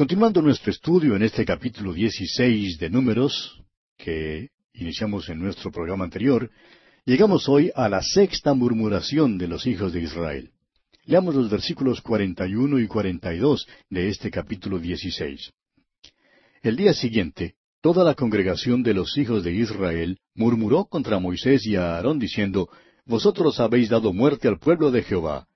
Continuando nuestro estudio en este capítulo 16 de Números, que iniciamos en nuestro programa anterior, llegamos hoy a la sexta murmuración de los hijos de Israel. Leamos los versículos 41 y 42 de este capítulo 16. El día siguiente, toda la congregación de los hijos de Israel murmuró contra Moisés y a Aarón diciendo, Vosotros habéis dado muerte al pueblo de Jehová.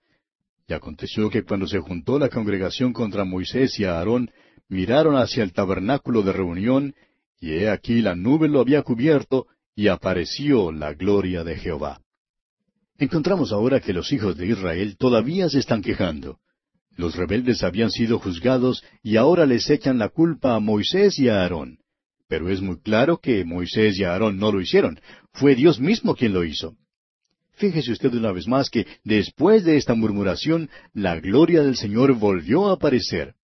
Y aconteció que cuando se juntó la congregación contra Moisés y Aarón, miraron hacia el tabernáculo de reunión, y he aquí la nube lo había cubierto, y apareció la gloria de Jehová. Encontramos ahora que los hijos de Israel todavía se están quejando. Los rebeldes habían sido juzgados y ahora les echan la culpa a Moisés y a Aarón. Pero es muy claro que Moisés y Aarón no lo hicieron. Fue Dios mismo quien lo hizo. Fíjese usted una vez más que después de esta murmuración, la gloria del Señor volvió a aparecer.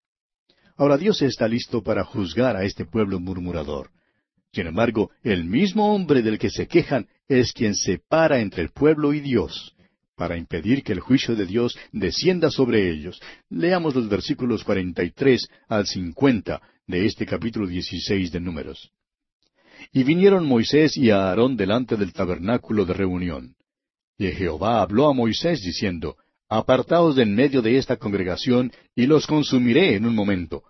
Ahora Dios está listo para juzgar a este pueblo murmurador. Sin embargo, el mismo hombre del que se quejan es quien separa entre el pueblo y Dios, para impedir que el juicio de Dios descienda sobre ellos. Leamos los versículos 43 al 50 de este capítulo 16 de Números. Y vinieron Moisés y Aarón delante del tabernáculo de reunión. Y Jehová habló a Moisés diciendo, Apartaos de en medio de esta congregación, y los consumiré en un momento.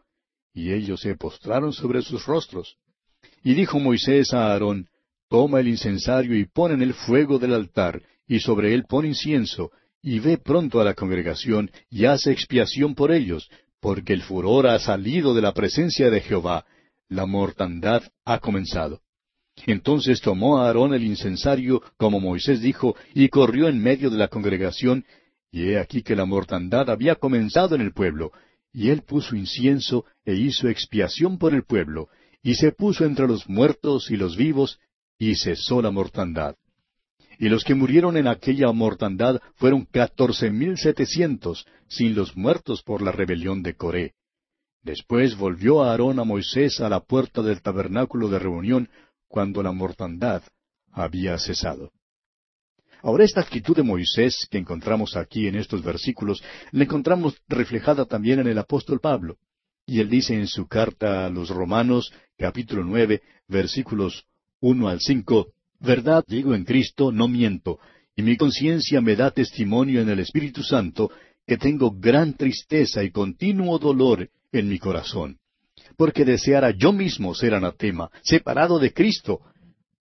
Y ellos se postraron sobre sus rostros. Y dijo Moisés a Aarón, Toma el incensario y pon en el fuego del altar, y sobre él pon incienso, y ve pronto a la congregación, y haz expiación por ellos, porque el furor ha salido de la presencia de Jehová, la mortandad ha comenzado. Entonces tomó a Aarón el incensario, como Moisés dijo, y corrió en medio de la congregación, y he aquí que la mortandad había comenzado en el pueblo, y él puso incienso e hizo expiación por el pueblo, y se puso entre los muertos y los vivos, y cesó la mortandad. Y los que murieron en aquella mortandad fueron catorce mil setecientos, sin los muertos por la rebelión de Coré. Después volvió Aarón a Moisés a la puerta del tabernáculo de reunión, cuando la mortandad había cesado. Ahora esta actitud de Moisés que encontramos aquí en estos versículos, la encontramos reflejada también en el apóstol Pablo. Y él dice en su carta a los Romanos, capítulo nueve, versículos uno al cinco, Verdad digo en Cristo, no miento, y mi conciencia me da testimonio en el Espíritu Santo, que tengo gran tristeza y continuo dolor en mi corazón porque deseara yo mismo ser anatema, separado de Cristo,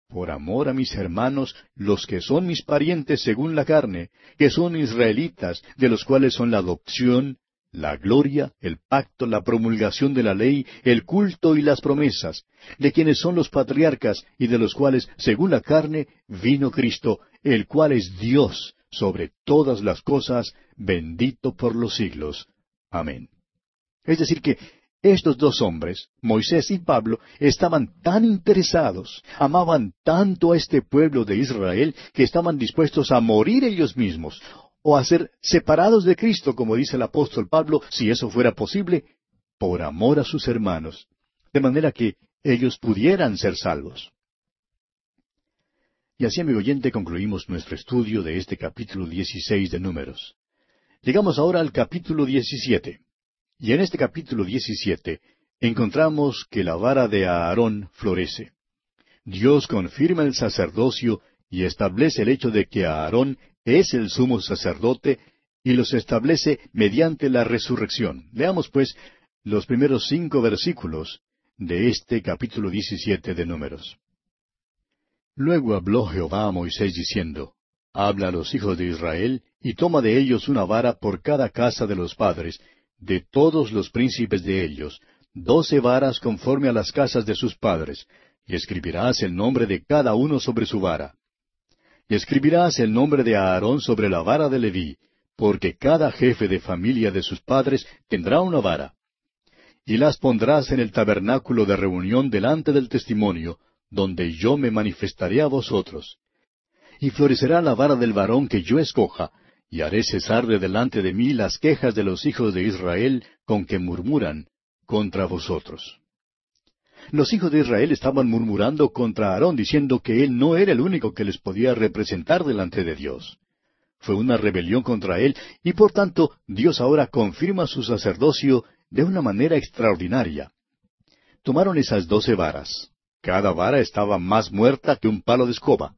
por amor a mis hermanos, los que son mis parientes según la carne, que son israelitas, de los cuales son la adopción, la gloria, el pacto, la promulgación de la ley, el culto y las promesas, de quienes son los patriarcas y de los cuales, según la carne, vino Cristo, el cual es Dios sobre todas las cosas, bendito por los siglos. Amén. Es decir, que estos dos hombres, Moisés y Pablo, estaban tan interesados, amaban tanto a este pueblo de Israel, que estaban dispuestos a morir ellos mismos, o a ser separados de Cristo, como dice el apóstol Pablo, si eso fuera posible, por amor a sus hermanos, de manera que ellos pudieran ser salvos. Y así, amigo oyente, concluimos nuestro estudio de este capítulo 16 de Números. Llegamos ahora al capítulo 17. Y en este capítulo 17 encontramos que la vara de Aarón florece. Dios confirma el sacerdocio y establece el hecho de que Aarón es el sumo sacerdote y los establece mediante la resurrección. Leamos pues los primeros cinco versículos de este capítulo 17 de Números. Luego habló Jehová a Moisés diciendo, Habla a los hijos de Israel y toma de ellos una vara por cada casa de los padres, de todos los príncipes de ellos, doce varas conforme a las casas de sus padres, y escribirás el nombre de cada uno sobre su vara. Y escribirás el nombre de Aarón sobre la vara de Leví, porque cada jefe de familia de sus padres tendrá una vara. Y las pondrás en el tabernáculo de reunión delante del testimonio, donde yo me manifestaré a vosotros. Y florecerá la vara del varón que yo escoja, y haré cesar de delante de mí las quejas de los hijos de Israel con que murmuran contra vosotros. Los hijos de Israel estaban murmurando contra Aarón diciendo que él no era el único que les podía representar delante de Dios. Fue una rebelión contra él y por tanto Dios ahora confirma su sacerdocio de una manera extraordinaria. Tomaron esas doce varas. Cada vara estaba más muerta que un palo de escoba.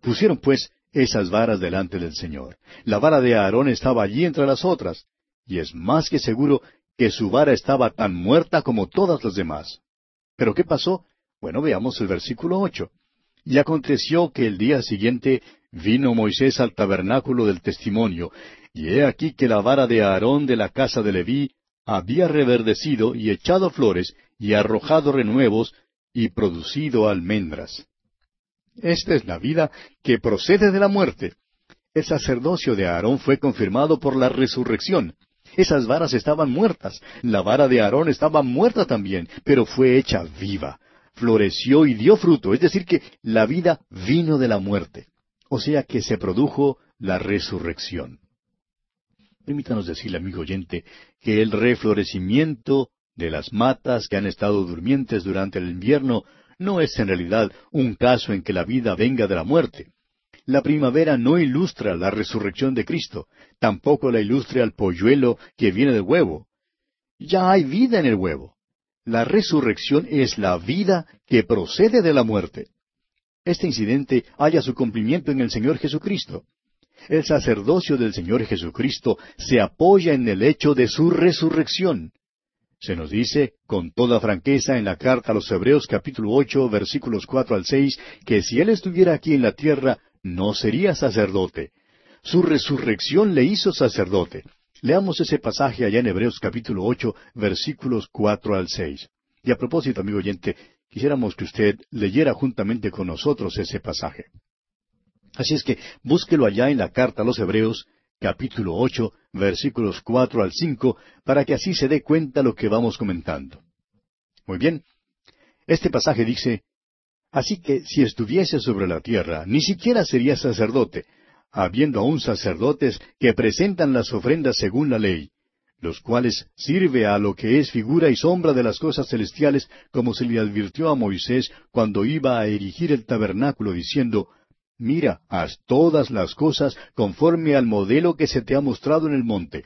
Pusieron, pues, esas varas delante del Señor. La vara de Aarón estaba allí entre las otras, y es más que seguro que su vara estaba tan muerta como todas las demás. ¿Pero qué pasó? Bueno, veamos el versículo ocho. Y aconteció que el día siguiente vino Moisés al tabernáculo del testimonio, y he aquí que la vara de Aarón de la casa de Leví había reverdecido y echado flores y arrojado renuevos y producido almendras. Esta es la vida que procede de la muerte. El sacerdocio de Aarón fue confirmado por la resurrección. Esas varas estaban muertas. La vara de Aarón estaba muerta también, pero fue hecha viva. Floreció y dio fruto, es decir, que la vida vino de la muerte. O sea que se produjo la resurrección. Permítanos decirle, amigo oyente, que el reflorecimiento de las matas que han estado durmientes durante el invierno no es en realidad un caso en que la vida venga de la muerte. La primavera no ilustra la resurrección de Cristo, tampoco la ilustra el polluelo que viene del huevo. Ya hay vida en el huevo. La resurrección es la vida que procede de la muerte. Este incidente halla su cumplimiento en el Señor Jesucristo. El sacerdocio del Señor Jesucristo se apoya en el hecho de su resurrección. Se nos dice con toda franqueza en la carta a los Hebreos capítulo ocho versículos cuatro al seis que si Él estuviera aquí en la tierra no sería sacerdote. Su resurrección le hizo sacerdote. Leamos ese pasaje allá en Hebreos capítulo ocho versículos cuatro al seis. Y a propósito, amigo oyente, quisiéramos que usted leyera juntamente con nosotros ese pasaje. Así es que búsquelo allá en la carta a los Hebreos capítulo ocho, versículos cuatro al cinco, para que así se dé cuenta lo que vamos comentando. Muy bien. Este pasaje dice, Así que si estuviese sobre la tierra, ni siquiera sería sacerdote, habiendo aún sacerdotes que presentan las ofrendas según la ley, los cuales sirve a lo que es figura y sombra de las cosas celestiales, como se le advirtió a Moisés cuando iba a erigir el tabernáculo, diciendo, Mira, haz todas las cosas conforme al modelo que se te ha mostrado en el monte.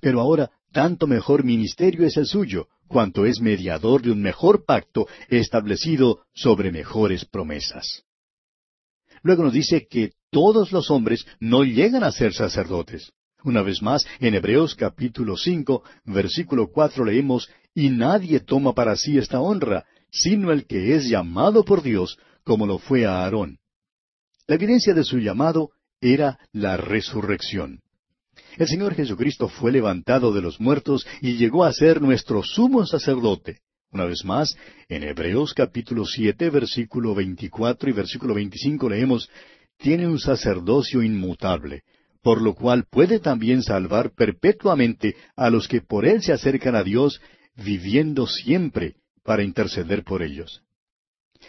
Pero ahora, tanto mejor ministerio es el suyo, cuanto es mediador de un mejor pacto establecido sobre mejores promesas. Luego nos dice que todos los hombres no llegan a ser sacerdotes. Una vez más, en Hebreos capítulo cinco, versículo cuatro leemos, Y nadie toma para sí esta honra, sino el que es llamado por Dios, como lo fue a Aarón. La evidencia de su llamado era la resurrección. El Señor Jesucristo fue levantado de los muertos y llegó a ser nuestro sumo sacerdote. Una vez más, en Hebreos capítulo siete, versículo veinticuatro y versículo veinticinco leemos, tiene un sacerdocio inmutable, por lo cual puede también salvar perpetuamente a los que por él se acercan a Dios, viviendo siempre para interceder por ellos.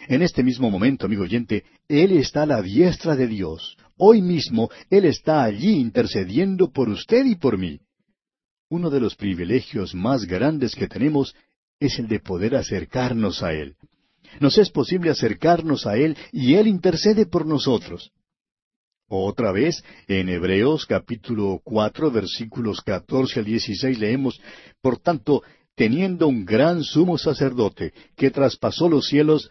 En este mismo momento, amigo oyente, Él está a la diestra de Dios. Hoy mismo Él está allí intercediendo por usted y por mí. Uno de los privilegios más grandes que tenemos es el de poder acercarnos a Él. Nos es posible acercarnos a Él y Él intercede por nosotros. Otra vez, en Hebreos capítulo cuatro, versículos catorce al dieciséis leemos, Por tanto, teniendo un gran sumo sacerdote que traspasó los cielos,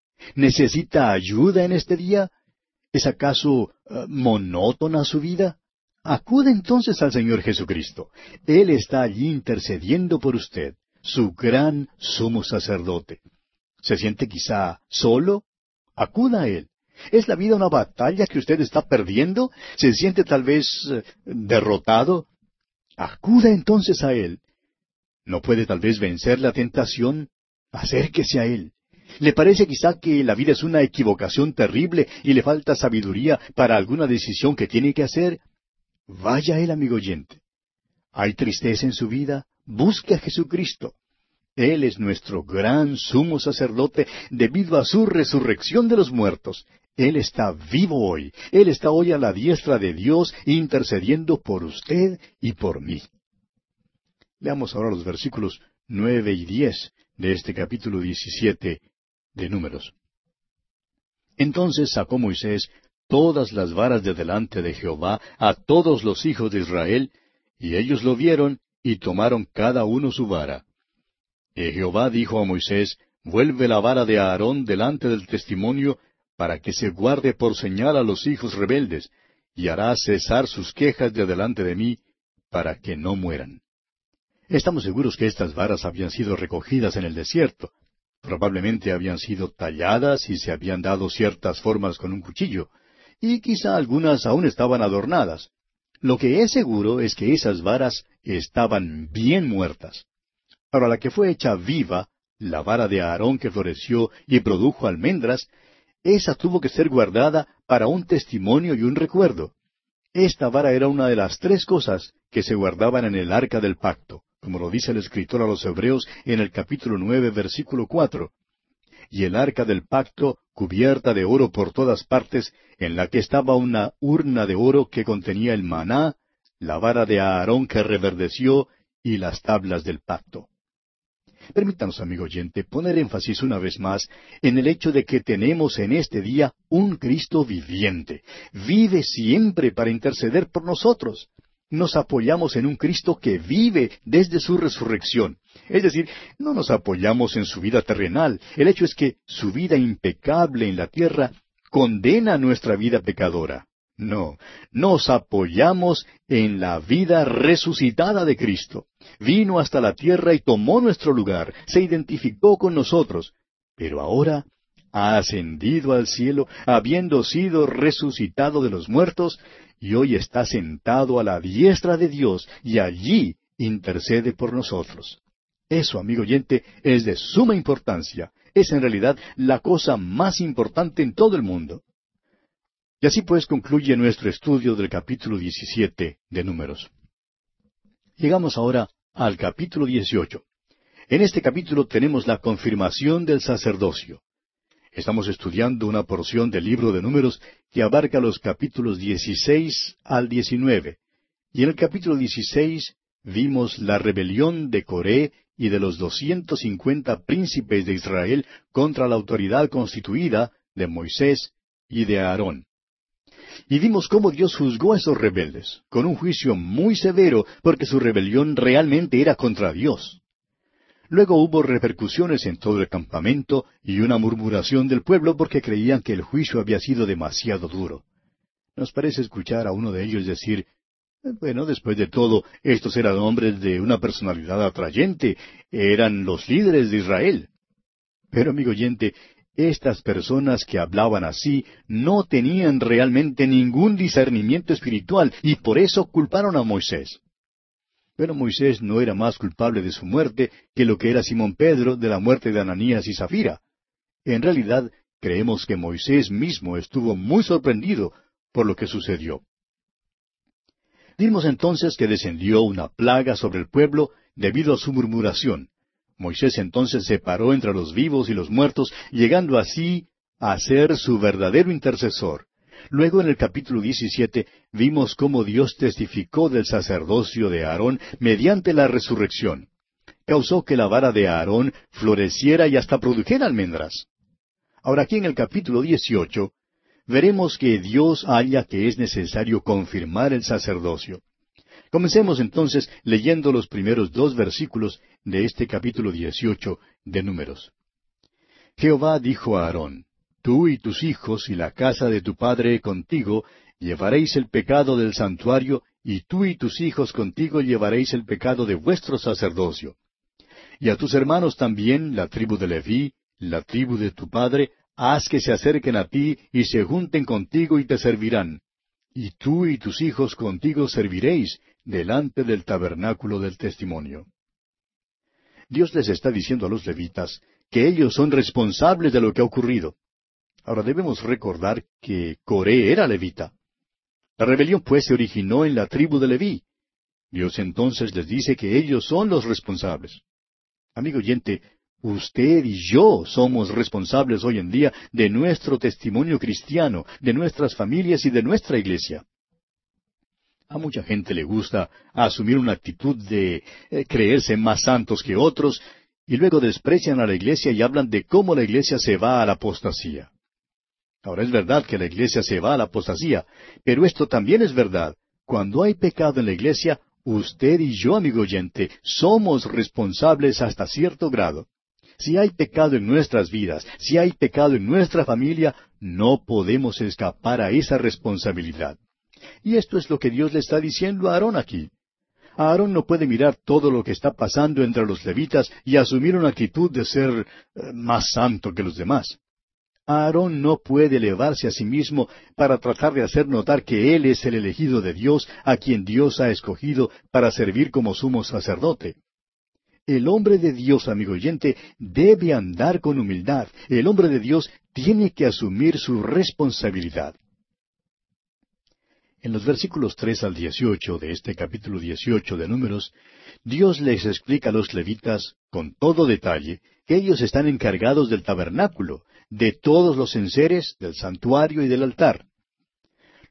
¿Necesita ayuda en este día? ¿Es acaso eh, monótona su vida? Acude entonces al Señor Jesucristo. Él está allí intercediendo por usted, su gran sumo sacerdote. ¿Se siente quizá solo? Acuda a Él. ¿Es la vida una batalla que usted está perdiendo? ¿Se siente tal vez eh, derrotado? Acuda entonces a Él. ¿No puede tal vez vencer la tentación? Acérquese a Él. ¿Le parece quizá que la vida es una equivocación terrible y le falta sabiduría para alguna decisión que tiene que hacer? Vaya él, amigo oyente. ¿Hay tristeza en su vida? Busque a Jesucristo. Él es nuestro gran sumo sacerdote debido a su resurrección de los muertos. Él está vivo hoy. Él está hoy a la diestra de Dios intercediendo por usted y por mí. Leamos ahora los versículos nueve y diez de este capítulo diecisiete de Números. Entonces sacó Moisés todas las varas de delante de Jehová a todos los hijos de Israel, y ellos lo vieron y tomaron cada uno su vara. Y Jehová dijo a Moisés, Vuelve la vara de Aarón delante del testimonio, para que se guarde por señal a los hijos rebeldes, y hará cesar sus quejas de delante de mí, para que no mueran. Estamos seguros que estas varas habían sido recogidas en el desierto. Probablemente habían sido talladas y se habían dado ciertas formas con un cuchillo, y quizá algunas aún estaban adornadas. Lo que es seguro es que esas varas estaban bien muertas. Ahora la que fue hecha viva, la vara de Aarón que floreció y produjo almendras, esa tuvo que ser guardada para un testimonio y un recuerdo. Esta vara era una de las tres cosas que se guardaban en el arca del pacto, como lo dice el escritor a los Hebreos en el capítulo nueve, versículo cuatro. Y el arca del pacto, cubierta de oro por todas partes, en la que estaba una urna de oro que contenía el maná, la vara de Aarón que reverdeció y las tablas del pacto. Permítanos, amigo oyente, poner énfasis una vez más en el hecho de que tenemos en este día un Cristo viviente. Vive siempre para interceder por nosotros. Nos apoyamos en un Cristo que vive desde su resurrección. Es decir, no nos apoyamos en su vida terrenal. El hecho es que su vida impecable en la tierra condena nuestra vida pecadora. No, nos apoyamos en la vida resucitada de Cristo. Vino hasta la tierra y tomó nuestro lugar, se identificó con nosotros, pero ahora ha ascendido al cielo, habiendo sido resucitado de los muertos, y hoy está sentado a la diestra de Dios, y allí intercede por nosotros. Eso, amigo oyente, es de suma importancia. Es en realidad la cosa más importante en todo el mundo. Y así pues concluye nuestro estudio del capítulo 17 de Números. Llegamos ahora al capítulo 18. En este capítulo tenemos la confirmación del sacerdocio. Estamos estudiando una porción del libro de Números que abarca los capítulos 16 al 19. Y en el capítulo 16 vimos la rebelión de Coré y de los doscientos cincuenta príncipes de Israel contra la autoridad constituida de Moisés y de Aarón. Y vimos cómo Dios juzgó a esos rebeldes, con un juicio muy severo, porque su rebelión realmente era contra Dios. Luego hubo repercusiones en todo el campamento y una murmuración del pueblo porque creían que el juicio había sido demasiado duro. Nos parece escuchar a uno de ellos decir, bueno, después de todo, estos eran hombres de una personalidad atrayente, eran los líderes de Israel. Pero, amigo oyente, estas personas que hablaban así no tenían realmente ningún discernimiento espiritual y por eso culparon a Moisés. Pero Moisés no era más culpable de su muerte que lo que era Simón Pedro de la muerte de Ananías y Zafira. En realidad, creemos que Moisés mismo estuvo muy sorprendido por lo que sucedió. Vimos entonces que descendió una plaga sobre el pueblo debido a su murmuración, Moisés entonces se paró entre los vivos y los muertos, llegando así a ser su verdadero intercesor. Luego en el capítulo 17 vimos cómo Dios testificó del sacerdocio de Aarón mediante la resurrección. Causó que la vara de Aarón floreciera y hasta produjera almendras. Ahora aquí en el capítulo 18 veremos que Dios halla que es necesario confirmar el sacerdocio. Comencemos entonces leyendo los primeros dos versículos de este capítulo dieciocho de Números. Jehová dijo a Aarón, Tú y tus hijos y la casa de tu padre contigo llevaréis el pecado del santuario, y tú y tus hijos contigo llevaréis el pecado de vuestro sacerdocio. Y a tus hermanos también, la tribu de Leví, la tribu de tu padre, haz que se acerquen a ti y se junten contigo y te servirán. Y tú y tus hijos contigo serviréis, delante del tabernáculo del testimonio. Dios les está diciendo a los levitas que ellos son responsables de lo que ha ocurrido. Ahora debemos recordar que Coré era levita. La rebelión pues se originó en la tribu de Leví. Dios entonces les dice que ellos son los responsables. Amigo oyente, usted y yo somos responsables hoy en día de nuestro testimonio cristiano, de nuestras familias y de nuestra iglesia. A mucha gente le gusta asumir una actitud de eh, creerse más santos que otros y luego desprecian a la iglesia y hablan de cómo la iglesia se va a la apostasía. Ahora es verdad que la iglesia se va a la apostasía, pero esto también es verdad. Cuando hay pecado en la iglesia, usted y yo, amigo oyente, somos responsables hasta cierto grado. Si hay pecado en nuestras vidas, si hay pecado en nuestra familia, no podemos escapar a esa responsabilidad. Y esto es lo que Dios le está diciendo a Aarón aquí. Aarón no puede mirar todo lo que está pasando entre los levitas y asumir una actitud de ser eh, más santo que los demás. Aarón no puede elevarse a sí mismo para tratar de hacer notar que él es el elegido de Dios a quien Dios ha escogido para servir como sumo sacerdote. El hombre de Dios, amigo oyente, debe andar con humildad. El hombre de Dios tiene que asumir su responsabilidad. En los versículos tres al dieciocho de este capítulo dieciocho de Números, Dios les explica a los levitas, con todo detalle, que ellos están encargados del tabernáculo, de todos los enseres, del santuario y del altar.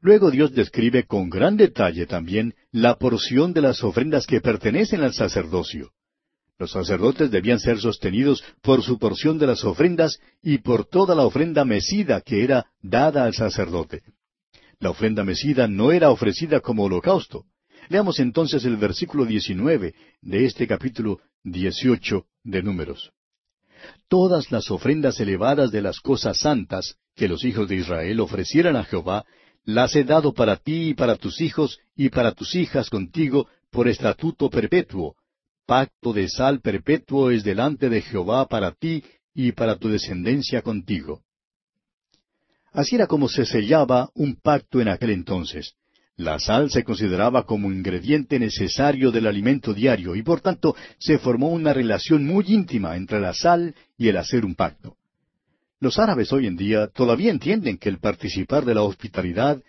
Luego Dios describe con gran detalle también la porción de las ofrendas que pertenecen al sacerdocio. Los sacerdotes debían ser sostenidos por su porción de las ofrendas y por toda la ofrenda mecida que era dada al sacerdote. La ofrenda mecida no era ofrecida como holocausto. Leamos entonces el versículo 19 de este capítulo 18 de Números. Todas las ofrendas elevadas de las cosas santas que los hijos de Israel ofrecieran a Jehová, las he dado para ti y para tus hijos y para tus hijas contigo por estatuto perpetuo. Pacto de sal perpetuo es delante de Jehová para ti y para tu descendencia contigo. Así era como se sellaba un pacto en aquel entonces. La sal se consideraba como ingrediente necesario del alimento diario y por tanto se formó una relación muy íntima entre la sal y el hacer un pacto. Los árabes hoy en día todavía entienden que el participar de la hospitalidad,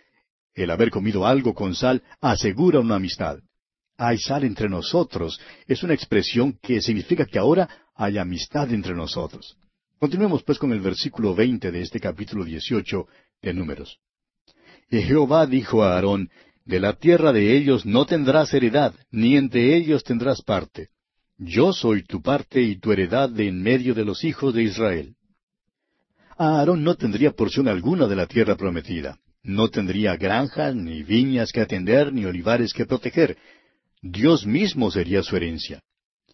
el haber comido algo con sal, asegura una amistad. Hay sal entre nosotros es una expresión que significa que ahora hay amistad entre nosotros. Continuemos pues con el versículo veinte de este capítulo dieciocho de Números. Y Jehová dijo a Aarón, De la tierra de ellos no tendrás heredad, ni entre ellos tendrás parte. Yo soy tu parte y tu heredad de en medio de los hijos de Israel. Aarón no tendría porción alguna de la tierra prometida. No tendría granjas, ni viñas que atender, ni olivares que proteger. Dios mismo sería su herencia.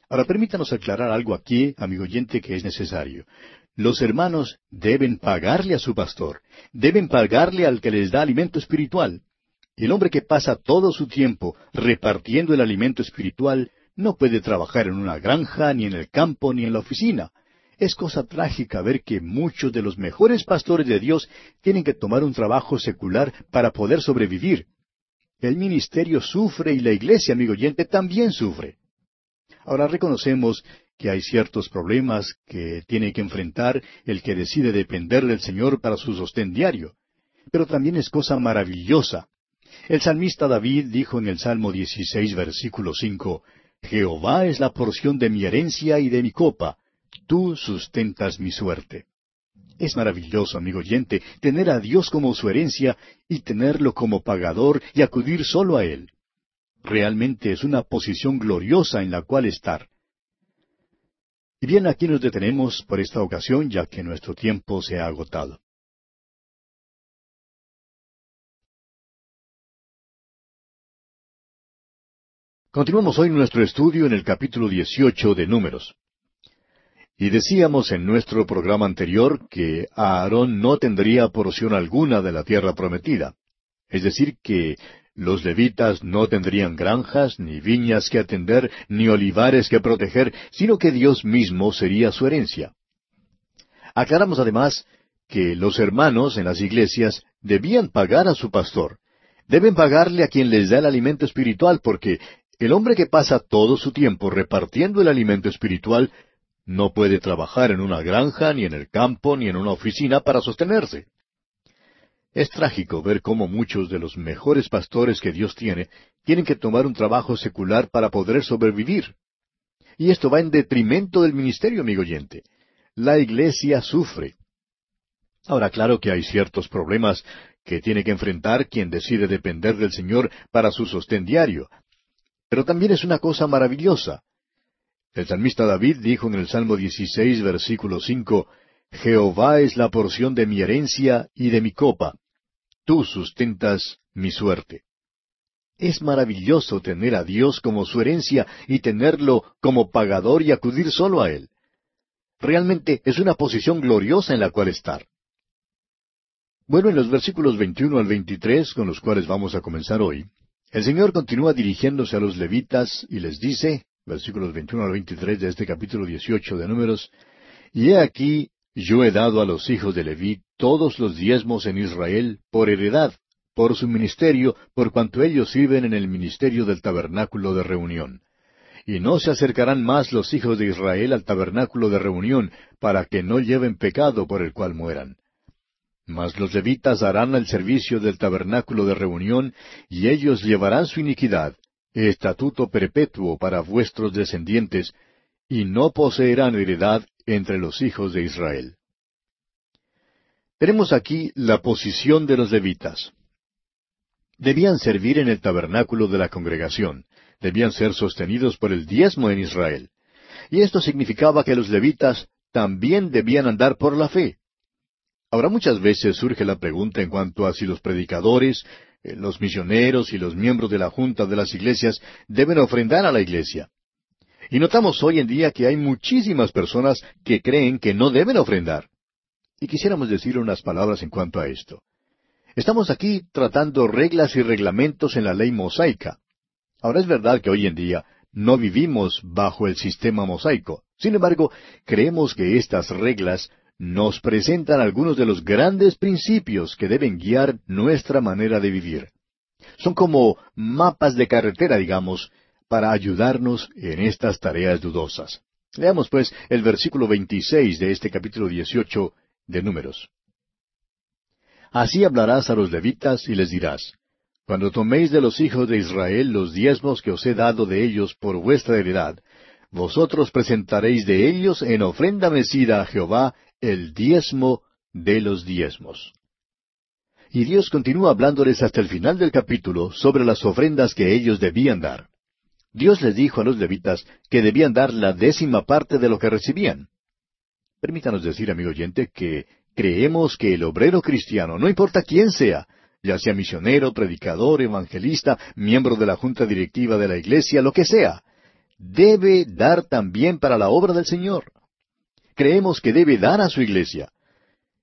Ahora permítanos aclarar algo aquí, amigo oyente, que es necesario. Los hermanos deben pagarle a su pastor, deben pagarle al que les da alimento espiritual. El hombre que pasa todo su tiempo repartiendo el alimento espiritual no puede trabajar en una granja, ni en el campo, ni en la oficina. Es cosa trágica ver que muchos de los mejores pastores de Dios tienen que tomar un trabajo secular para poder sobrevivir. El ministerio sufre y la iglesia, amigo oyente, también sufre. Ahora reconocemos que hay ciertos problemas que tiene que enfrentar el que decide depender del Señor para su sostén diario. Pero también es cosa maravillosa. El salmista David dijo en el Salmo 16, versículo 5, Jehová es la porción de mi herencia y de mi copa, tú sustentas mi suerte. Es maravilloso, amigo oyente, tener a Dios como su herencia y tenerlo como pagador y acudir solo a Él. Realmente es una posición gloriosa en la cual estar. Y bien, aquí nos detenemos por esta ocasión, ya que nuestro tiempo se ha agotado. Continuamos hoy nuestro estudio en el capítulo 18 de Números. Y decíamos en nuestro programa anterior que Aarón no tendría porción alguna de la tierra prometida. Es decir, que los levitas no tendrían granjas, ni viñas que atender, ni olivares que proteger, sino que Dios mismo sería su herencia. Aclaramos además que los hermanos en las iglesias debían pagar a su pastor. Deben pagarle a quien les da el alimento espiritual, porque el hombre que pasa todo su tiempo repartiendo el alimento espiritual no puede trabajar en una granja, ni en el campo, ni en una oficina para sostenerse. Es trágico ver cómo muchos de los mejores pastores que Dios tiene tienen que tomar un trabajo secular para poder sobrevivir. Y esto va en detrimento del ministerio, amigo oyente. La iglesia sufre. Ahora, claro que hay ciertos problemas que tiene que enfrentar quien decide depender del Señor para su sostén diario. Pero también es una cosa maravillosa. El salmista David dijo en el Salmo 16, versículo 5, Jehová es la porción de mi herencia y de mi copa. Tú sustentas mi suerte. Es maravilloso tener a Dios como su herencia y tenerlo como pagador y acudir solo a Él. Realmente es una posición gloriosa en la cual estar. Bueno, en los versículos 21 al 23, con los cuales vamos a comenzar hoy, el Señor continúa dirigiéndose a los levitas y les dice, versículos 21 al 23 de este capítulo 18 de Números, Y he aquí, yo he dado a los hijos de Leví todos los diezmos en Israel por heredad, por su ministerio, por cuanto ellos sirven en el ministerio del tabernáculo de reunión. Y no se acercarán más los hijos de Israel al tabernáculo de reunión, para que no lleven pecado por el cual mueran. Mas los levitas harán el servicio del tabernáculo de reunión, y ellos llevarán su iniquidad, estatuto perpetuo para vuestros descendientes, y no poseerán heredad entre los hijos de Israel. Tenemos aquí la posición de los levitas. Debían servir en el tabernáculo de la congregación, debían ser sostenidos por el diezmo en Israel. Y esto significaba que los levitas también debían andar por la fe. Ahora muchas veces surge la pregunta en cuanto a si los predicadores, eh, los misioneros y los miembros de la junta de las iglesias deben ofrendar a la iglesia. Y notamos hoy en día que hay muchísimas personas que creen que no deben ofrendar. Y quisiéramos decir unas palabras en cuanto a esto. Estamos aquí tratando reglas y reglamentos en la ley mosaica. Ahora es verdad que hoy en día no vivimos bajo el sistema mosaico. Sin embargo, creemos que estas reglas nos presentan algunos de los grandes principios que deben guiar nuestra manera de vivir. Son como mapas de carretera, digamos, para ayudarnos en estas tareas dudosas. Leamos pues el versículo 26 de este capítulo 18 de Números. Así hablarás a los levitas y les dirás, Cuando toméis de los hijos de Israel los diezmos que os he dado de ellos por vuestra heredad, vosotros presentaréis de ellos en ofrenda mecida a Jehová el diezmo de los diezmos. Y Dios continúa hablándoles hasta el final del capítulo sobre las ofrendas que ellos debían dar. Dios les dijo a los levitas que debían dar la décima parte de lo que recibían. Permítanos decir, amigo oyente, que creemos que el obrero cristiano, no importa quién sea, ya sea misionero, predicador, evangelista, miembro de la junta directiva de la iglesia, lo que sea, debe dar también para la obra del Señor creemos que debe dar a su iglesia.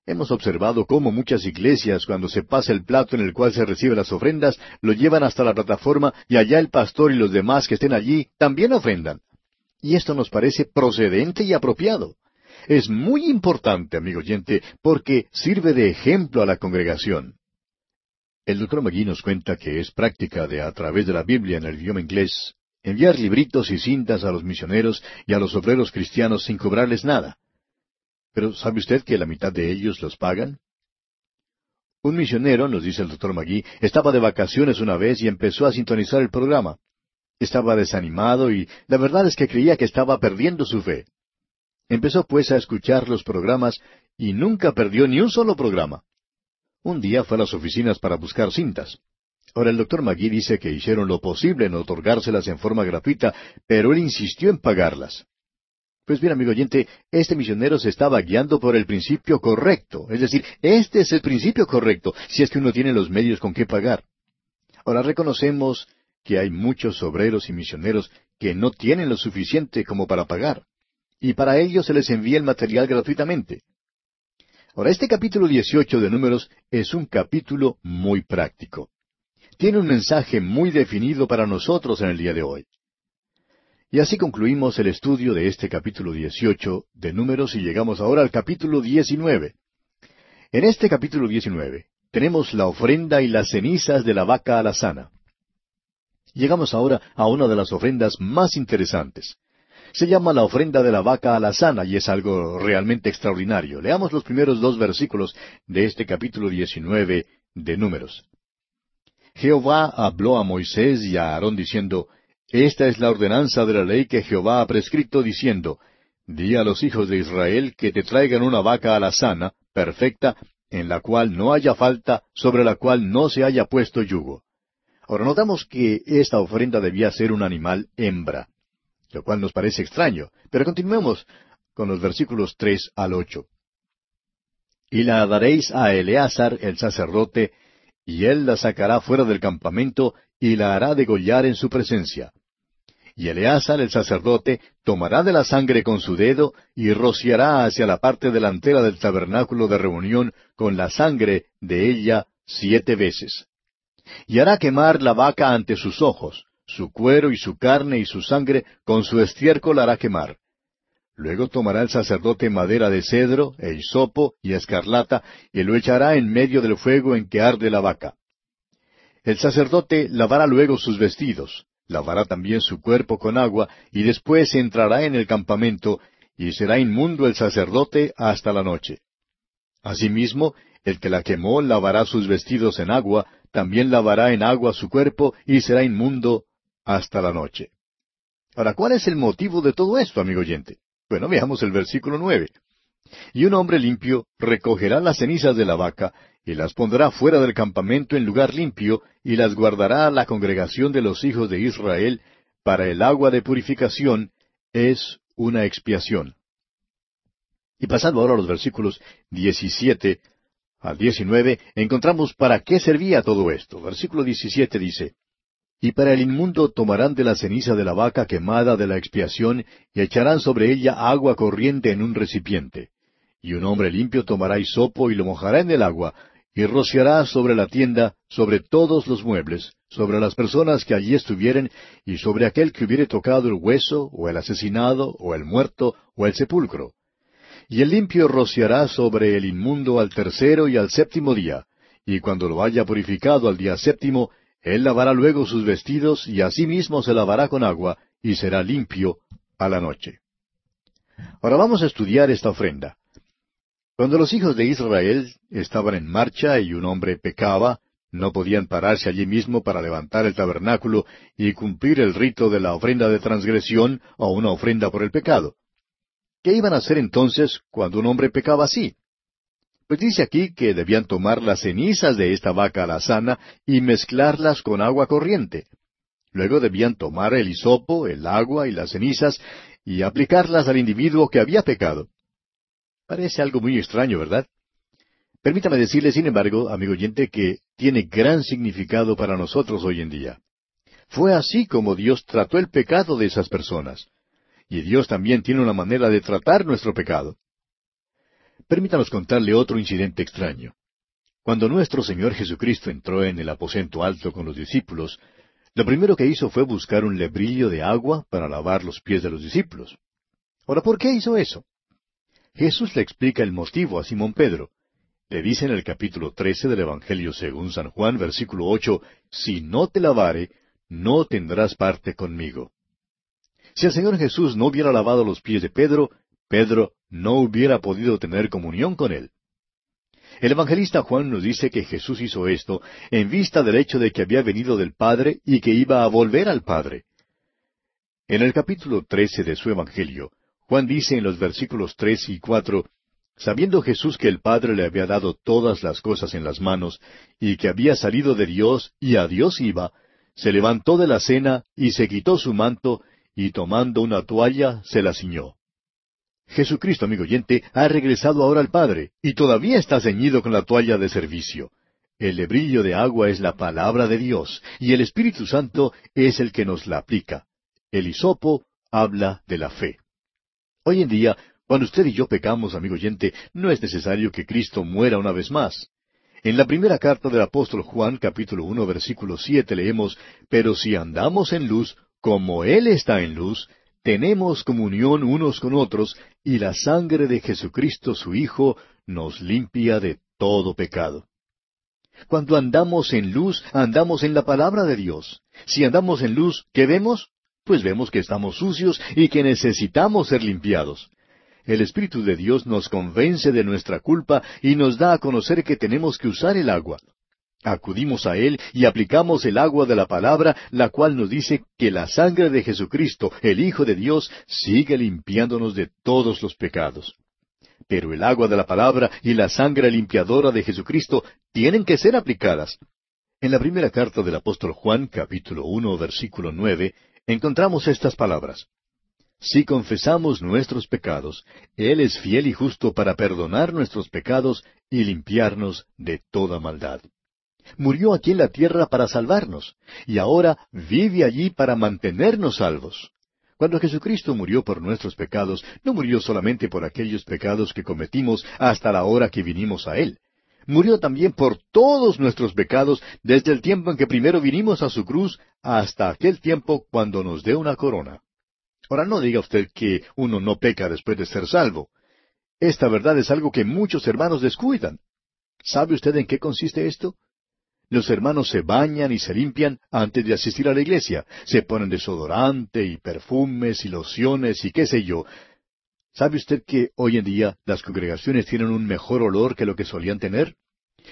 Hemos observado cómo muchas iglesias, cuando se pasa el plato en el cual se reciben las ofrendas, lo llevan hasta la plataforma y allá el pastor y los demás que estén allí también ofrendan. Y esto nos parece procedente y apropiado. Es muy importante, amigo oyente, porque sirve de ejemplo a la congregación. El doctor Magui nos cuenta que es práctica de a través de la Biblia en el idioma inglés enviar libritos y cintas a los misioneros y a los obreros cristianos sin cobrarles nada. Pero ¿sabe usted que la mitad de ellos los pagan? Un misionero, nos dice el doctor Magui, estaba de vacaciones una vez y empezó a sintonizar el programa. Estaba desanimado y la verdad es que creía que estaba perdiendo su fe. Empezó pues a escuchar los programas y nunca perdió ni un solo programa. Un día fue a las oficinas para buscar cintas. Ahora el doctor Magui dice que hicieron lo posible en otorgárselas en forma gratuita, pero él insistió en pagarlas. Pues bien, amigo oyente, este misionero se estaba guiando por el principio correcto. Es decir, este es el principio correcto, si es que uno tiene los medios con qué pagar. Ahora reconocemos que hay muchos obreros y misioneros que no tienen lo suficiente como para pagar. Y para ellos se les envía el material gratuitamente. Ahora, este capítulo 18 de Números es un capítulo muy práctico. Tiene un mensaje muy definido para nosotros en el día de hoy. Y así concluimos el estudio de este capítulo 18 de Números y llegamos ahora al capítulo 19. En este capítulo 19 tenemos la ofrenda y las cenizas de la vaca alazana. Llegamos ahora a una de las ofrendas más interesantes. Se llama la ofrenda de la vaca alazana y es algo realmente extraordinario. Leamos los primeros dos versículos de este capítulo 19 de Números. Jehová habló a Moisés y a Aarón diciendo, Esta es la ordenanza de la ley que Jehová ha prescrito, diciendo, Di a los hijos de Israel que te traigan una vaca a la sana, perfecta, en la cual no haya falta, sobre la cual no se haya puesto yugo. Ahora notamos que esta ofrenda debía ser un animal hembra, lo cual nos parece extraño, pero continuemos con los versículos tres al ocho. Y la daréis a Eleazar el sacerdote, y él la sacará fuera del campamento, y la hará degollar en su presencia. Y Eleazar el sacerdote tomará de la sangre con su dedo, y rociará hacia la parte delantera del tabernáculo de reunión con la sangre de ella siete veces. Y hará quemar la vaca ante sus ojos, su cuero y su carne y su sangre con su estiércol hará quemar. Luego tomará el sacerdote madera de cedro, e hisopo y escarlata, y lo echará en medio del fuego en que arde la vaca. El sacerdote lavará luego sus vestidos, lavará también su cuerpo con agua, y después entrará en el campamento, y será inmundo el sacerdote hasta la noche. Asimismo, el que la quemó lavará sus vestidos en agua, también lavará en agua su cuerpo, y será inmundo hasta la noche. Ahora, ¿cuál es el motivo de todo esto, amigo oyente? Bueno, veamos el versículo nueve. Y un hombre limpio recogerá las cenizas de la vaca, y las pondrá fuera del campamento en lugar limpio, y las guardará a la congregación de los hijos de Israel, para el agua de purificación, es una expiación. Y pasando ahora a los versículos 17 al 19, encontramos para qué servía todo esto. Versículo 17 dice, y para el inmundo tomarán de la ceniza de la vaca quemada de la expiación, y echarán sobre ella agua corriente en un recipiente. Y un hombre limpio tomará hisopo y lo mojará en el agua, y rociará sobre la tienda, sobre todos los muebles, sobre las personas que allí estuvieren, y sobre aquel que hubiere tocado el hueso, o el asesinado, o el muerto, o el sepulcro. Y el limpio rociará sobre el inmundo al tercero y al séptimo día, y cuando lo haya purificado al día séptimo, él lavará luego sus vestidos y asimismo se lavará con agua y será limpio a la noche. Ahora vamos a estudiar esta ofrenda. Cuando los hijos de Israel estaban en marcha y un hombre pecaba, no podían pararse allí mismo para levantar el tabernáculo y cumplir el rito de la ofrenda de transgresión o una ofrenda por el pecado. ¿Qué iban a hacer entonces cuando un hombre pecaba así? Pues dice aquí que debían tomar las cenizas de esta vaca alazana y mezclarlas con agua corriente. Luego debían tomar el hisopo, el agua y las cenizas y aplicarlas al individuo que había pecado. Parece algo muy extraño, ¿verdad? Permítame decirle, sin embargo, amigo oyente, que tiene gran significado para nosotros hoy en día. Fue así como Dios trató el pecado de esas personas. Y Dios también tiene una manera de tratar nuestro pecado. Permítanos contarle otro incidente extraño. Cuando nuestro Señor Jesucristo entró en el aposento alto con los discípulos, lo primero que hizo fue buscar un lebrillo de agua para lavar los pies de los discípulos. Ahora, ¿por qué hizo eso? Jesús le explica el motivo a Simón Pedro. Le dice en el capítulo trece del Evangelio según San Juan, versículo ocho, Si no te lavare, no tendrás parte conmigo. Si el Señor Jesús no hubiera lavado los pies de Pedro, Pedro no hubiera podido tener comunión con él. El evangelista Juan nos dice que Jesús hizo esto en vista del hecho de que había venido del Padre y que iba a volver al Padre. En el capítulo trece de su Evangelio, Juan dice en los versículos tres y cuatro, Sabiendo Jesús que el Padre le había dado todas las cosas en las manos, y que había salido de Dios y a Dios iba, se levantó de la cena y se quitó su manto, y tomando una toalla se la ciñó. Jesucristo, amigo oyente, ha regresado ahora al Padre y todavía está ceñido con la toalla de servicio. El lebrillo de agua es la palabra de Dios y el Espíritu Santo es el que nos la aplica. El hisopo habla de la fe. Hoy en día, cuando usted y yo pecamos, amigo oyente, no es necesario que Cristo muera una vez más. En la primera carta del apóstol Juan, capítulo uno, versículo siete, leemos, Pero si andamos en luz, como Él está en luz, tenemos comunión unos con otros, y la sangre de Jesucristo su Hijo nos limpia de todo pecado. Cuando andamos en luz, andamos en la palabra de Dios. Si andamos en luz, ¿qué vemos? Pues vemos que estamos sucios y que necesitamos ser limpiados. El Espíritu de Dios nos convence de nuestra culpa y nos da a conocer que tenemos que usar el agua. Acudimos a Él y aplicamos el agua de la palabra, la cual nos dice que la sangre de Jesucristo, el Hijo de Dios, sigue limpiándonos de todos los pecados. Pero el agua de la palabra y la sangre limpiadora de Jesucristo tienen que ser aplicadas. En la primera carta del apóstol Juan, capítulo uno, versículo nueve, encontramos estas palabras. Si confesamos nuestros pecados, Él es fiel y justo para perdonar nuestros pecados y limpiarnos de toda maldad. Murió aquí en la tierra para salvarnos, y ahora vive allí para mantenernos salvos. Cuando Jesucristo murió por nuestros pecados, no murió solamente por aquellos pecados que cometimos hasta la hora que vinimos a Él. Murió también por todos nuestros pecados desde el tiempo en que primero vinimos a su cruz hasta aquel tiempo cuando nos dé una corona. Ahora no diga usted que uno no peca después de ser salvo. Esta verdad es algo que muchos hermanos descuidan. ¿Sabe usted en qué consiste esto? Los hermanos se bañan y se limpian antes de asistir a la iglesia. Se ponen desodorante y perfumes y lociones y qué sé yo. ¿Sabe usted que hoy en día las congregaciones tienen un mejor olor que lo que solían tener?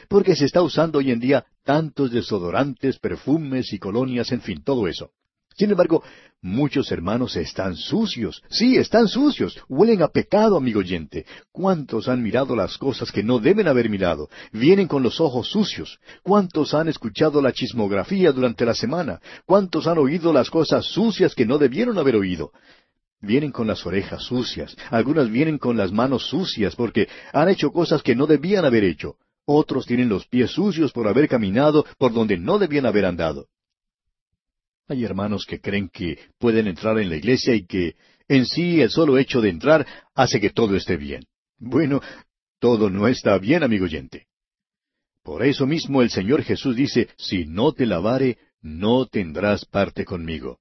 Porque se está usando hoy en día tantos desodorantes, perfumes y colonias, en fin, todo eso. Sin embargo, muchos hermanos están sucios. Sí, están sucios. Huelen a pecado, amigo oyente. ¿Cuántos han mirado las cosas que no deben haber mirado? Vienen con los ojos sucios. ¿Cuántos han escuchado la chismografía durante la semana? ¿Cuántos han oído las cosas sucias que no debieron haber oído? Vienen con las orejas sucias. Algunas vienen con las manos sucias porque han hecho cosas que no debían haber hecho. Otros tienen los pies sucios por haber caminado por donde no debían haber andado. Hay hermanos que creen que pueden entrar en la iglesia y que en sí el solo hecho de entrar hace que todo esté bien. Bueno, todo no está bien, amigo oyente. Por eso mismo el Señor Jesús dice, si no te lavare, no tendrás parte conmigo.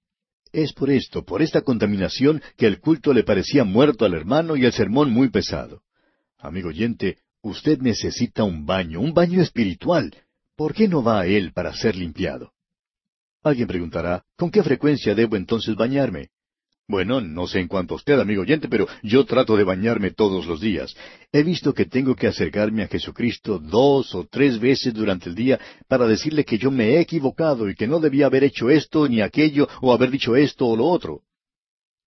Es por esto, por esta contaminación, que el culto le parecía muerto al hermano y el sermón muy pesado. Amigo oyente, usted necesita un baño, un baño espiritual. ¿Por qué no va a él para ser limpiado? Alguien preguntará, ¿con qué frecuencia debo entonces bañarme? Bueno, no sé en cuanto a usted, amigo oyente, pero yo trato de bañarme todos los días. He visto que tengo que acercarme a Jesucristo dos o tres veces durante el día para decirle que yo me he equivocado y que no debía haber hecho esto ni aquello o haber dicho esto o lo otro.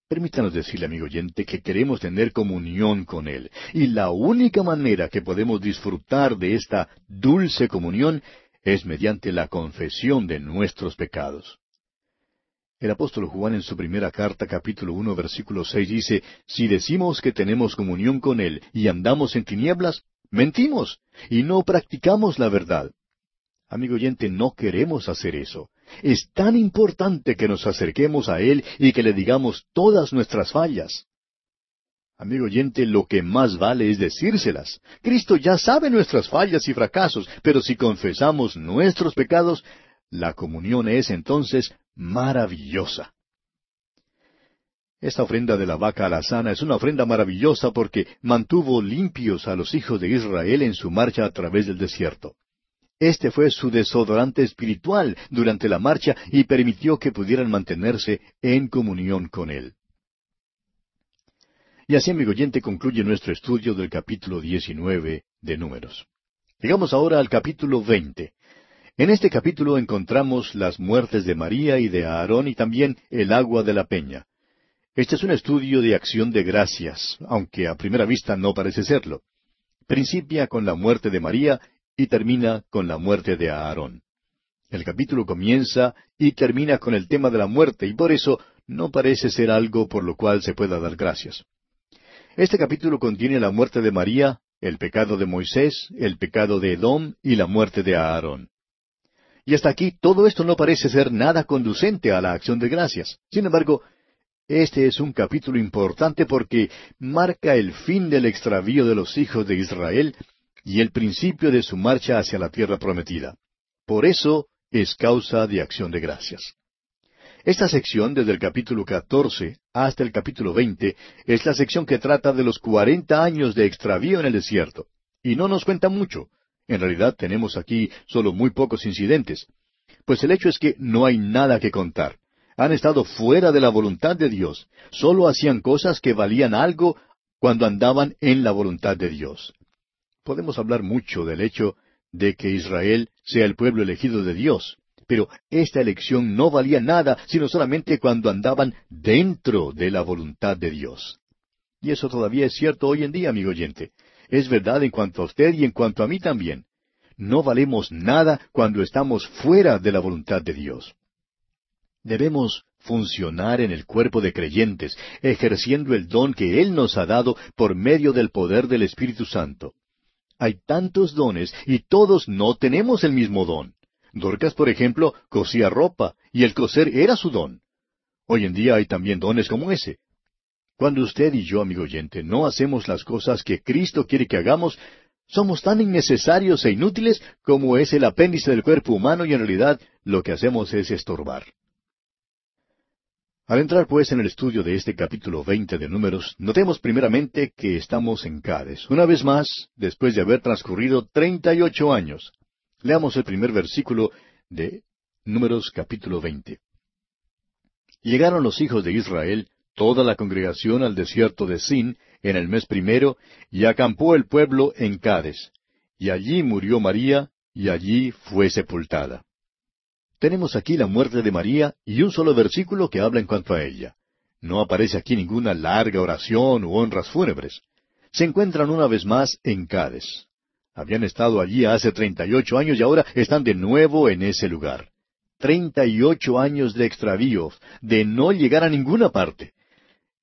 Permítanos decirle, amigo oyente, que queremos tener comunión con Él. Y la única manera que podemos disfrutar de esta dulce comunión es mediante la confesión de nuestros pecados. El apóstol Juan en su primera carta capítulo uno versículo seis dice, Si decimos que tenemos comunión con Él y andamos en tinieblas, mentimos y no practicamos la verdad. Amigo oyente, no queremos hacer eso. Es tan importante que nos acerquemos a Él y que le digamos todas nuestras fallas. Amigo oyente, lo que más vale es decírselas. Cristo ya sabe nuestras fallas y fracasos, pero si confesamos nuestros pecados, la comunión es entonces maravillosa. Esta ofrenda de la vaca alazana es una ofrenda maravillosa porque mantuvo limpios a los hijos de Israel en su marcha a través del desierto. Este fue su desodorante espiritual durante la marcha y permitió que pudieran mantenerse en comunión con él. Y así, amigo oyente, concluye nuestro estudio del capítulo 19 de Números. Llegamos ahora al capítulo 20. En este capítulo encontramos las muertes de María y de Aarón y también el agua de la peña. Este es un estudio de acción de gracias, aunque a primera vista no parece serlo. Principia con la muerte de María y termina con la muerte de Aarón. El capítulo comienza y termina con el tema de la muerte y por eso no parece ser algo por lo cual se pueda dar gracias. Este capítulo contiene la muerte de María, el pecado de Moisés, el pecado de Edom y la muerte de Aarón. Y hasta aquí todo esto no parece ser nada conducente a la acción de gracias. Sin embargo, este es un capítulo importante porque marca el fin del extravío de los hijos de Israel y el principio de su marcha hacia la tierra prometida. Por eso es causa de acción de gracias. Esta sección, desde el capítulo 14 hasta el capítulo 20, es la sección que trata de los cuarenta años de extravío en el desierto. Y no nos cuenta mucho. En realidad tenemos aquí solo muy pocos incidentes. Pues el hecho es que no hay nada que contar. Han estado fuera de la voluntad de Dios. Solo hacían cosas que valían algo cuando andaban en la voluntad de Dios. Podemos hablar mucho del hecho de que Israel sea el pueblo elegido de Dios. Pero esta elección no valía nada, sino solamente cuando andaban dentro de la voluntad de Dios. Y eso todavía es cierto hoy en día, amigo oyente. Es verdad en cuanto a usted y en cuanto a mí también. No valemos nada cuando estamos fuera de la voluntad de Dios. Debemos funcionar en el cuerpo de creyentes, ejerciendo el don que Él nos ha dado por medio del poder del Espíritu Santo. Hay tantos dones y todos no tenemos el mismo don. Dorcas, por ejemplo, cosía ropa y el coser era su don. Hoy en día hay también dones como ese. Cuando usted y yo, amigo oyente, no hacemos las cosas que Cristo quiere que hagamos, somos tan innecesarios e inútiles como es el apéndice del cuerpo humano y en realidad lo que hacemos es estorbar. Al entrar pues en el estudio de este capítulo veinte de Números, notemos primeramente que estamos en Cádiz, una vez más, después de haber transcurrido treinta y ocho años. Leamos el primer versículo de Números capítulo veinte. Llegaron los hijos de Israel, toda la congregación al desierto de Sin, en el mes primero, y acampó el pueblo en Cádiz. Y allí murió María, y allí fue sepultada. Tenemos aquí la muerte de María y un solo versículo que habla en cuanto a ella. No aparece aquí ninguna larga oración u honras fúnebres. Se encuentran una vez más en Cádiz. Habían estado allí hace treinta y ocho años y ahora están de nuevo en ese lugar. Treinta y ocho años de extravío, de no llegar a ninguna parte.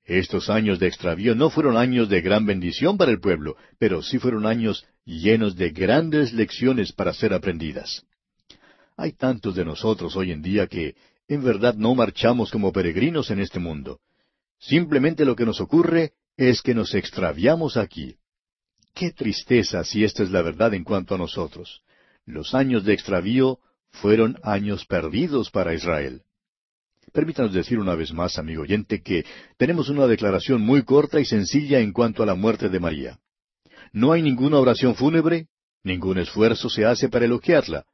Estos años de extravío no fueron años de gran bendición para el pueblo, pero sí fueron años llenos de grandes lecciones para ser aprendidas. Hay tantos de nosotros hoy en día que en verdad no marchamos como peregrinos en este mundo. Simplemente lo que nos ocurre es que nos extraviamos aquí. Qué tristeza si esta es la verdad en cuanto a nosotros. Los años de extravío fueron años perdidos para Israel. Permítanos decir una vez más, amigo oyente, que tenemos una declaración muy corta y sencilla en cuanto a la muerte de María. No hay ninguna oración fúnebre, ningún esfuerzo se hace para elogiarla.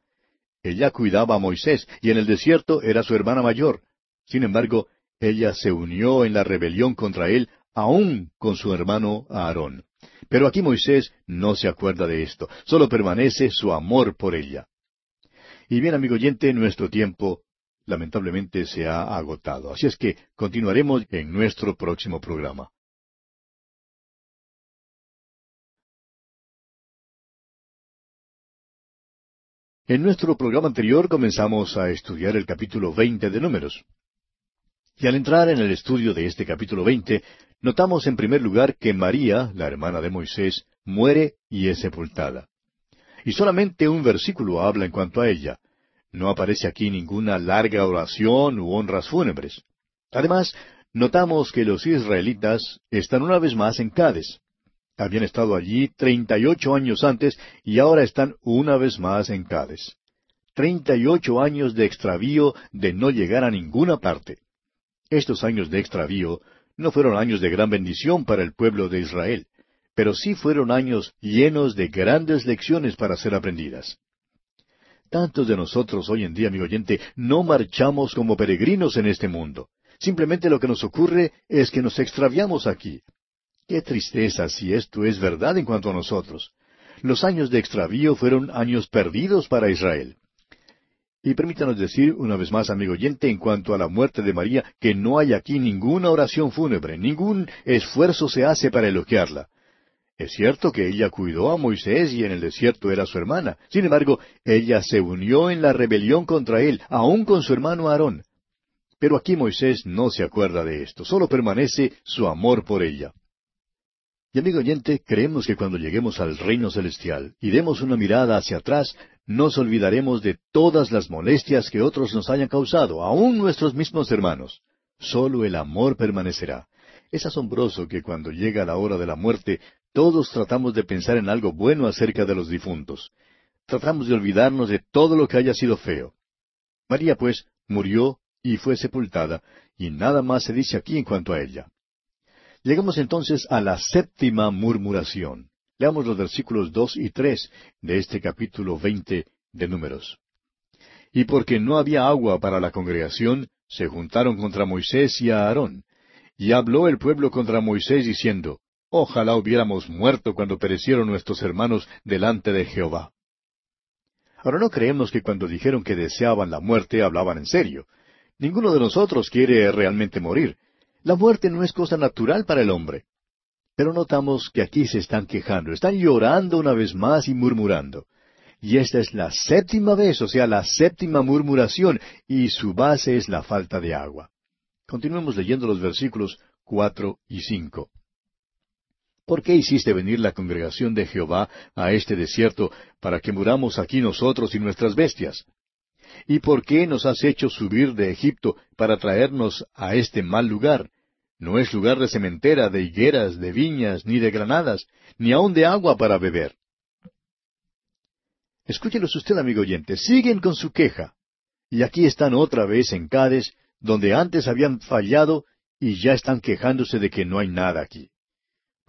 Ella cuidaba a Moisés y en el desierto era su hermana mayor. Sin embargo, ella se unió en la rebelión contra él, aún con su hermano Aarón. Pero aquí Moisés no se acuerda de esto, solo permanece su amor por ella. Y bien, amigo oyente, nuestro tiempo lamentablemente se ha agotado. Así es que continuaremos en nuestro próximo programa. En nuestro programa anterior comenzamos a estudiar el capítulo veinte de Números. Y al entrar en el estudio de este capítulo veinte, notamos en primer lugar que María, la hermana de Moisés, muere y es sepultada. Y solamente un versículo habla en cuanto a ella. No aparece aquí ninguna larga oración u honras fúnebres. Además, notamos que los israelitas están una vez más en Cádiz. Habían estado allí treinta y ocho años antes y ahora están una vez más en Cádiz. Treinta y ocho años de extravío de no llegar a ninguna parte. Estos años de extravío no fueron años de gran bendición para el pueblo de Israel, pero sí fueron años llenos de grandes lecciones para ser aprendidas. Tantos de nosotros hoy en día, amigo oyente, no marchamos como peregrinos en este mundo. Simplemente lo que nos ocurre es que nos extraviamos aquí. Qué tristeza si esto es verdad en cuanto a nosotros. Los años de extravío fueron años perdidos para Israel. Y permítanos decir una vez más, amigo oyente, en cuanto a la muerte de María, que no hay aquí ninguna oración fúnebre, ningún esfuerzo se hace para elogiarla. Es cierto que ella cuidó a Moisés y en el desierto era su hermana. Sin embargo, ella se unió en la rebelión contra él, aun con su hermano Aarón. Pero aquí Moisés no se acuerda de esto, solo permanece su amor por ella. Y amigo oyente, creemos que cuando lleguemos al reino celestial y demos una mirada hacia atrás, nos olvidaremos de todas las molestias que otros nos hayan causado, aun nuestros mismos hermanos. Solo el amor permanecerá. Es asombroso que cuando llega la hora de la muerte, todos tratamos de pensar en algo bueno acerca de los difuntos. Tratamos de olvidarnos de todo lo que haya sido feo. María, pues, murió y fue sepultada, y nada más se dice aquí en cuanto a ella. Llegamos entonces a la séptima murmuración. Leamos los versículos dos y tres de este capítulo veinte de Números. Y porque no había agua para la congregación, se juntaron contra Moisés y a Aarón. Y habló el pueblo contra Moisés diciendo, Ojalá hubiéramos muerto cuando perecieron nuestros hermanos delante de Jehová. Ahora no creemos que cuando dijeron que deseaban la muerte hablaban en serio. Ninguno de nosotros quiere realmente morir. La muerte no es cosa natural para el hombre. Pero notamos que aquí se están quejando, están llorando una vez más y murmurando. Y esta es la séptima vez, o sea, la séptima murmuración, y su base es la falta de agua. Continuemos leyendo los versículos cuatro y cinco. ¿Por qué hiciste venir la congregación de Jehová a este desierto para que muramos aquí nosotros y nuestras bestias? ¿Y por qué nos has hecho subir de Egipto para traernos a este mal lugar? No es lugar de cementera, de higueras, de viñas, ni de granadas, ni aun de agua para beber. Escúchelos usted, amigo oyente, siguen con su queja. Y aquí están otra vez en Cádiz, donde antes habían fallado y ya están quejándose de que no hay nada aquí.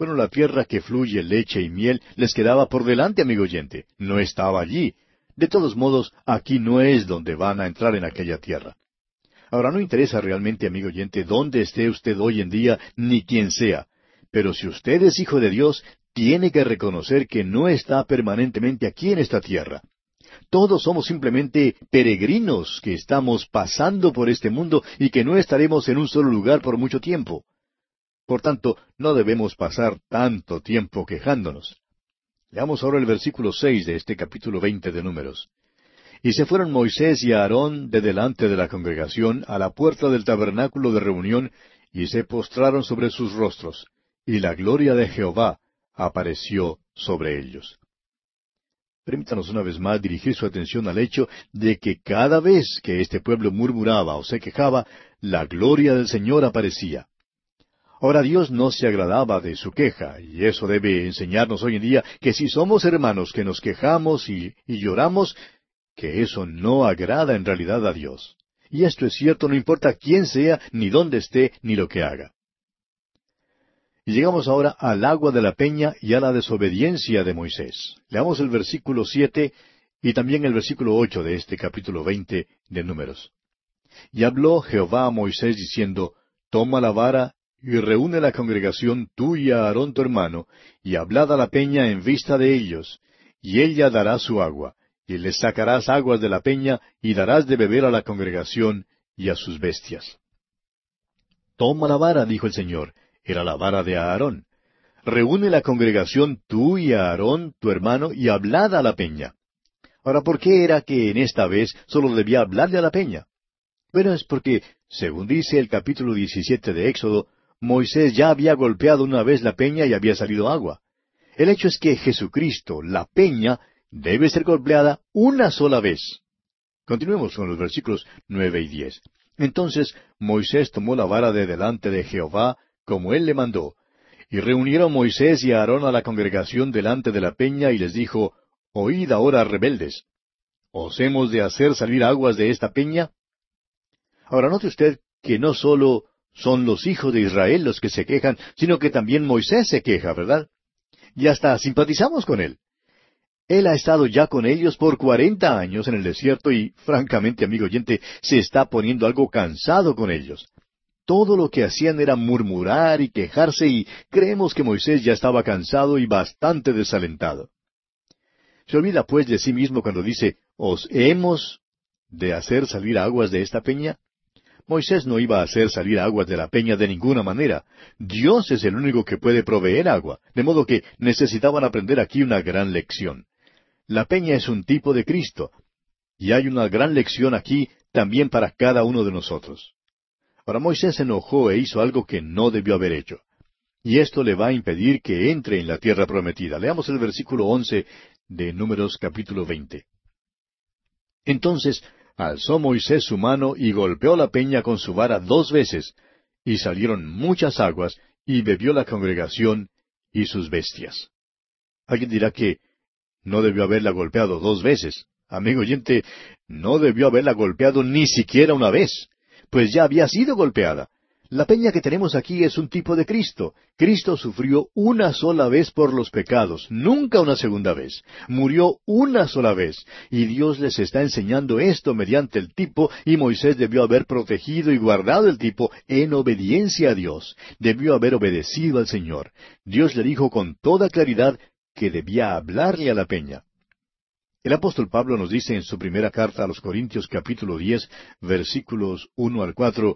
Bueno, la tierra que fluye leche y miel les quedaba por delante, amigo oyente. No estaba allí. De todos modos, aquí no es donde van a entrar en aquella tierra. Ahora, no interesa realmente, amigo oyente, dónde esté usted hoy en día, ni quién sea. Pero si usted es hijo de Dios, tiene que reconocer que no está permanentemente aquí en esta tierra. Todos somos simplemente peregrinos que estamos pasando por este mundo y que no estaremos en un solo lugar por mucho tiempo. Por tanto, no debemos pasar tanto tiempo quejándonos. Leamos ahora el versículo seis de este capítulo veinte de Números. Y se fueron Moisés y Aarón de delante de la congregación a la puerta del tabernáculo de reunión, y se postraron sobre sus rostros, y la gloria de Jehová apareció sobre ellos. Permítanos una vez más dirigir su atención al hecho de que cada vez que este pueblo murmuraba o se quejaba, la gloria del Señor aparecía. Ahora Dios no se agradaba de su queja, y eso debe enseñarnos hoy en día que si somos hermanos que nos quejamos y, lloramos, que eso no agrada en realidad a Dios. Y esto es cierto no importa quién sea, ni dónde esté, ni lo que haga. Y llegamos ahora al agua de la peña y a la desobediencia de Moisés. Leamos el versículo siete y también el versículo ocho de este capítulo veinte de Números. Y habló Jehová a Moisés diciendo, Toma la vara y reúne la congregación tú y Aarón tu hermano, y hablad a la peña en vista de ellos, y ella dará su agua, y les sacarás aguas de la peña, y darás de beber a la congregación y a sus bestias. Toma la vara, dijo el Señor, era la vara de Aarón. Reúne la congregación tú y a Aarón tu hermano, y hablad a la peña. Ahora, ¿por qué era que en esta vez solo debía hablarle a la peña? Bueno, es porque, según dice el capítulo 17 de Éxodo, Moisés ya había golpeado una vez la peña y había salido agua. El hecho es que Jesucristo, la peña, debe ser golpeada una sola vez. Continuemos con los versículos nueve y diez. Entonces Moisés tomó la vara de delante de Jehová, como él le mandó, y reunieron Moisés y Aarón a la congregación delante de la peña y les dijo, Oíd ahora, rebeldes, ¿os hemos de hacer salir aguas de esta peña? Ahora note usted que no sólo son los hijos de Israel los que se quejan, sino que también Moisés se queja, ¿verdad? Y hasta simpatizamos con él. Él ha estado ya con ellos por cuarenta años en el desierto y, francamente, amigo oyente, se está poniendo algo cansado con ellos. Todo lo que hacían era murmurar y quejarse y creemos que Moisés ya estaba cansado y bastante desalentado. Se olvida pues de sí mismo cuando dice, ¿os hemos de hacer salir aguas de esta peña? Moisés no iba a hacer salir agua de la peña de ninguna manera. Dios es el único que puede proveer agua, de modo que necesitaban aprender aquí una gran lección. La peña es un tipo de Cristo, y hay una gran lección aquí también para cada uno de nosotros. Ahora Moisés se enojó e hizo algo que no debió haber hecho. Y esto le va a impedir que entre en la tierra prometida. Leamos el versículo once de Números capítulo veinte. Entonces Alzó Moisés su mano y golpeó la peña con su vara dos veces, y salieron muchas aguas, y bebió la congregación y sus bestias. Alguien dirá que no debió haberla golpeado dos veces. Amigo oyente, no debió haberla golpeado ni siquiera una vez, pues ya había sido golpeada. La peña que tenemos aquí es un tipo de Cristo. Cristo sufrió una sola vez por los pecados, nunca una segunda vez. Murió una sola vez. Y Dios les está enseñando esto mediante el tipo, y Moisés debió haber protegido y guardado el tipo en obediencia a Dios. Debió haber obedecido al Señor. Dios le dijo con toda claridad que debía hablarle a la peña. El apóstol Pablo nos dice en su primera carta a los Corintios capítulo diez, versículos uno al cuatro,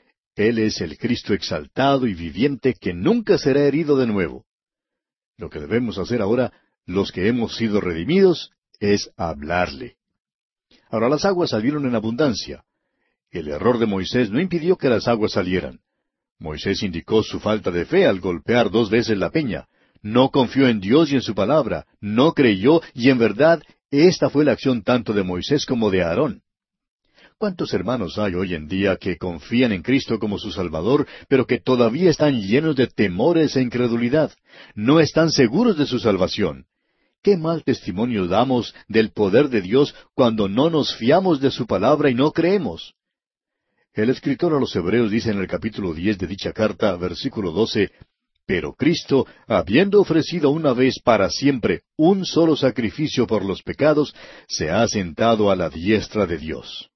Él es el Cristo exaltado y viviente que nunca será herido de nuevo. Lo que debemos hacer ahora, los que hemos sido redimidos, es hablarle. Ahora las aguas salieron en abundancia. El error de Moisés no impidió que las aguas salieran. Moisés indicó su falta de fe al golpear dos veces la peña. No confió en Dios y en su palabra, no creyó y en verdad esta fue la acción tanto de Moisés como de Aarón. ¿Cuántos hermanos hay hoy en día que confían en Cristo como su Salvador, pero que todavía están llenos de temores e incredulidad? No están seguros de su salvación. Qué mal testimonio damos del poder de Dios cuando no nos fiamos de su palabra y no creemos. El escritor a los Hebreos dice en el capítulo diez de dicha carta, versículo doce, pero Cristo, habiendo ofrecido una vez para siempre un solo sacrificio por los pecados, se ha sentado a la diestra de Dios.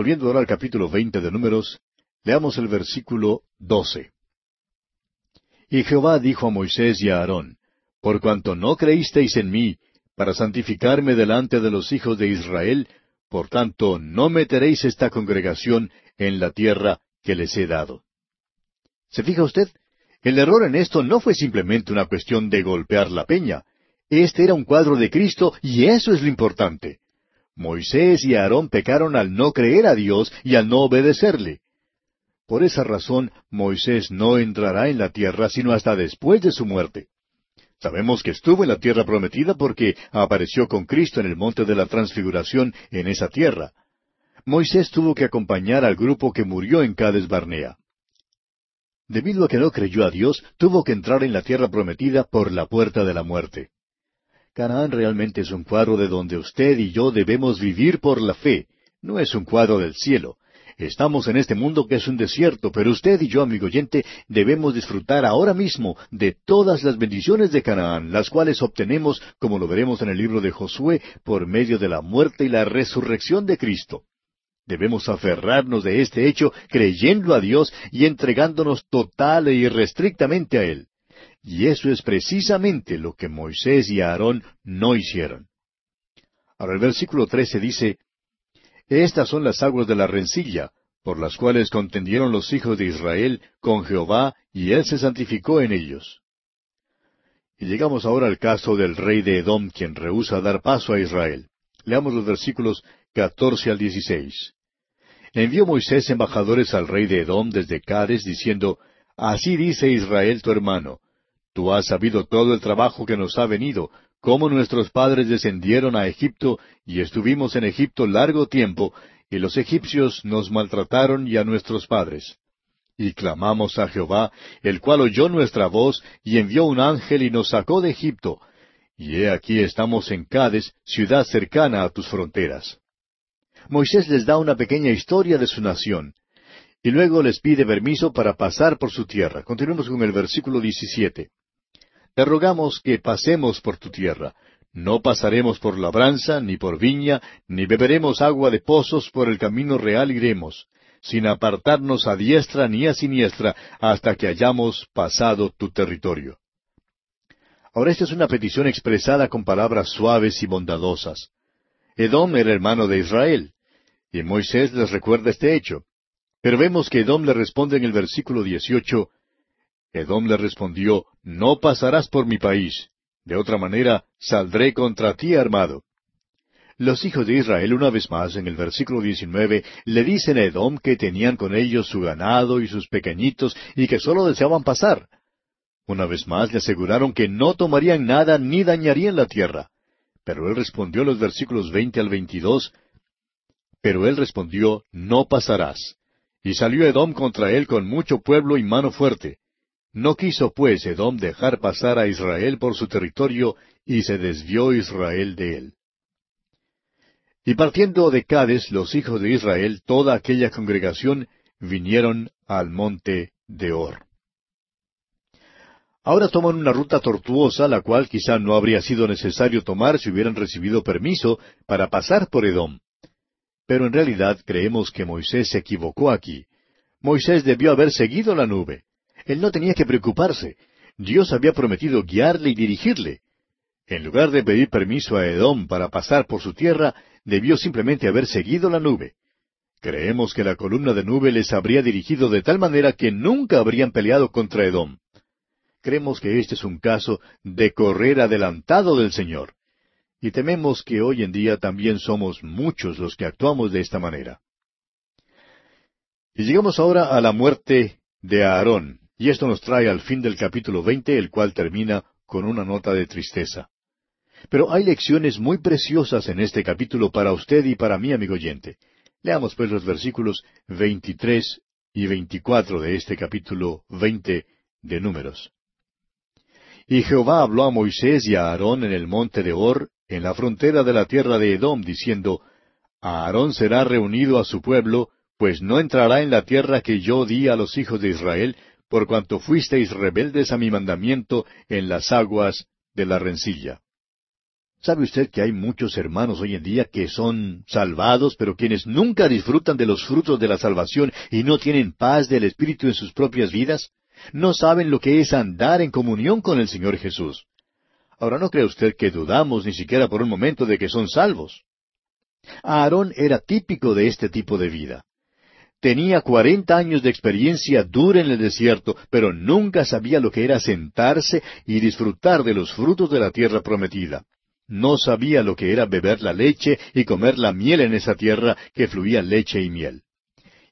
Volviendo ahora al capítulo veinte de Números, leamos el versículo doce. Y Jehová dijo a Moisés y a Aarón, Por cuanto no creísteis en mí, para santificarme delante de los hijos de Israel, por tanto no meteréis esta congregación en la tierra que les he dado. ¿Se fija usted? El error en esto no fue simplemente una cuestión de golpear la peña. Este era un cuadro de Cristo y eso es lo importante. Moisés y Aarón pecaron al no creer a Dios y al no obedecerle. Por esa razón, Moisés no entrará en la tierra sino hasta después de su muerte. Sabemos que estuvo en la tierra prometida porque apareció con Cristo en el monte de la transfiguración en esa tierra. Moisés tuvo que acompañar al grupo que murió en Cades Barnea. Debido a que no creyó a Dios, tuvo que entrar en la tierra prometida por la puerta de la muerte. Canaán realmente es un cuadro de donde usted y yo debemos vivir por la fe. No es un cuadro del cielo. Estamos en este mundo que es un desierto, pero usted y yo, amigo oyente, debemos disfrutar ahora mismo de todas las bendiciones de Canaán, las cuales obtenemos, como lo veremos en el libro de Josué, por medio de la muerte y la resurrección de Cristo. Debemos aferrarnos de este hecho creyendo a Dios y entregándonos total e irrestrictamente a Él. Y eso es precisamente lo que Moisés y Aarón no hicieron. Ahora el versículo trece dice, Estas son las aguas de la rencilla, por las cuales contendieron los hijos de Israel con Jehová, y Él se santificó en ellos. Y llegamos ahora al caso del rey de Edom, quien rehúsa dar paso a Israel. Leamos los versículos catorce al dieciséis envió Moisés embajadores al rey de Edom desde Cades, diciendo, Así dice Israel tu hermano, tú has sabido todo el trabajo que nos ha venido, cómo nuestros padres descendieron a Egipto, y estuvimos en Egipto largo tiempo, y los egipcios nos maltrataron y a nuestros padres. Y clamamos a Jehová, el cual oyó nuestra voz, y envió un ángel y nos sacó de Egipto. Y he aquí estamos en Cades, ciudad cercana a tus fronteras. Moisés les da una pequeña historia de su nación. Y luego les pide permiso para pasar por su tierra. Continuemos con el versículo 17. Te rogamos que pasemos por tu tierra. No pasaremos por labranza, ni por viña, ni beberemos agua de pozos, por el camino real iremos, sin apartarnos a diestra ni a siniestra, hasta que hayamos pasado tu territorio. Ahora esta es una petición expresada con palabras suaves y bondadosas. Edom era hermano de Israel, y Moisés les recuerda este hecho. Pero vemos que Edom le responde en el versículo 18, Edom le respondió, No pasarás por mi país, de otra manera saldré contra ti armado. Los hijos de Israel, una vez más, en el versículo 19, le dicen a Edom que tenían con ellos su ganado y sus pequeñitos y que sólo deseaban pasar. Una vez más le aseguraron que no tomarían nada ni dañarían la tierra. Pero él respondió los versículos veinte al veintidós, Pero él respondió, No pasarás. Y salió Edom contra él con mucho pueblo y mano fuerte. No quiso pues Edom dejar pasar a Israel por su territorio, y se desvió Israel de él. Y partiendo de Cades, los hijos de Israel, toda aquella congregación, vinieron al monte de Or. Ahora toman una ruta tortuosa, la cual quizá no habría sido necesario tomar si hubieran recibido permiso para pasar por Edom. Pero en realidad creemos que Moisés se equivocó aquí. Moisés debió haber seguido la nube. Él no tenía que preocuparse. Dios había prometido guiarle y dirigirle. En lugar de pedir permiso a Edom para pasar por su tierra, debió simplemente haber seguido la nube. Creemos que la columna de nube les habría dirigido de tal manera que nunca habrían peleado contra Edom. Creemos que este es un caso de correr adelantado del Señor. Y tememos que hoy en día también somos muchos los que actuamos de esta manera. Y llegamos ahora a la muerte de Aarón, y esto nos trae al fin del capítulo veinte, el cual termina con una nota de tristeza. Pero hay lecciones muy preciosas en este capítulo para usted y para mí, amigo oyente. Leamos pues los versículos veintitrés y veinticuatro de este capítulo veinte de Números. Y Jehová habló a Moisés y a Aarón en el monte de Hor, en la frontera de la tierra de Edom, diciendo, Aarón será reunido a su pueblo, pues no entrará en la tierra que yo di a los hijos de Israel, por cuanto fuisteis rebeldes a mi mandamiento en las aguas de la rencilla. ¿Sabe usted que hay muchos hermanos hoy en día que son salvados, pero quienes nunca disfrutan de los frutos de la salvación y no tienen paz del Espíritu en sus propias vidas? No saben lo que es andar en comunión con el Señor Jesús. Ahora no cree usted que dudamos ni siquiera por un momento de que son salvos. Aarón era típico de este tipo de vida. Tenía cuarenta años de experiencia dura en el desierto, pero nunca sabía lo que era sentarse y disfrutar de los frutos de la tierra prometida. No sabía lo que era beber la leche y comer la miel en esa tierra que fluía leche y miel.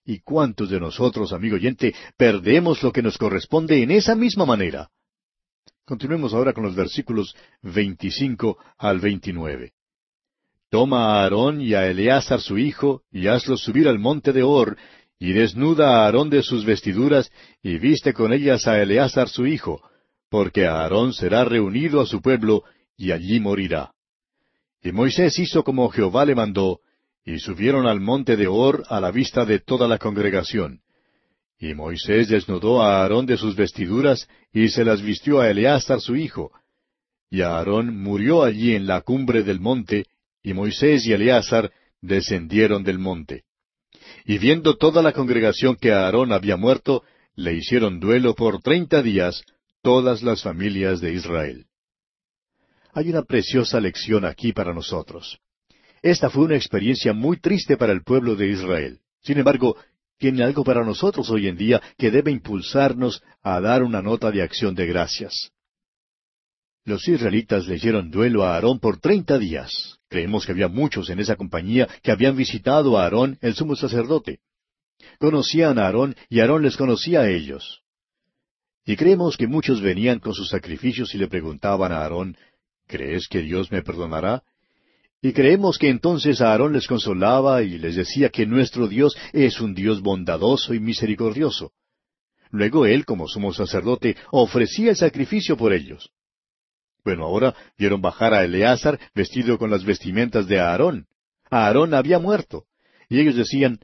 ¿Y cuántos de nosotros, amigo oyente, perdemos lo que nos corresponde en esa misma manera? Continuemos ahora con los versículos 25 al 29. Toma a Aarón y a Eleazar su hijo, y hazlos subir al monte de Or, y desnuda a Aarón de sus vestiduras, y viste con ellas a Eleazar su hijo, porque Aarón será reunido a su pueblo, y allí morirá. Y Moisés hizo como Jehová le mandó, y subieron al monte de Hor a la vista de toda la congregación. Y Moisés desnudó a Aarón de sus vestiduras, y se las vistió a Eleazar su hijo. Y Aarón murió allí en la cumbre del monte, y Moisés y Eleazar descendieron del monte. Y viendo toda la congregación que Aarón había muerto, le hicieron duelo por treinta días todas las familias de Israel. Hay una preciosa lección aquí para nosotros. Esta fue una experiencia muy triste para el pueblo de Israel. Sin embargo, tiene algo para nosotros hoy en día que debe impulsarnos a dar una nota de acción de gracias. Los israelitas le hicieron duelo a Aarón por treinta días. Creemos que había muchos en esa compañía que habían visitado a Aarón, el sumo sacerdote. Conocían a Aarón y Aarón les conocía a ellos. Y creemos que muchos venían con sus sacrificios y le preguntaban a Aarón, ¿Crees que Dios me perdonará? Y creemos que entonces Aarón les consolaba y les decía que nuestro Dios es un Dios bondadoso y misericordioso. Luego él, como sumo sacerdote, ofrecía el sacrificio por ellos. Bueno, ahora vieron bajar a Eleazar vestido con las vestimentas de Aarón. Aarón había muerto. Y ellos decían,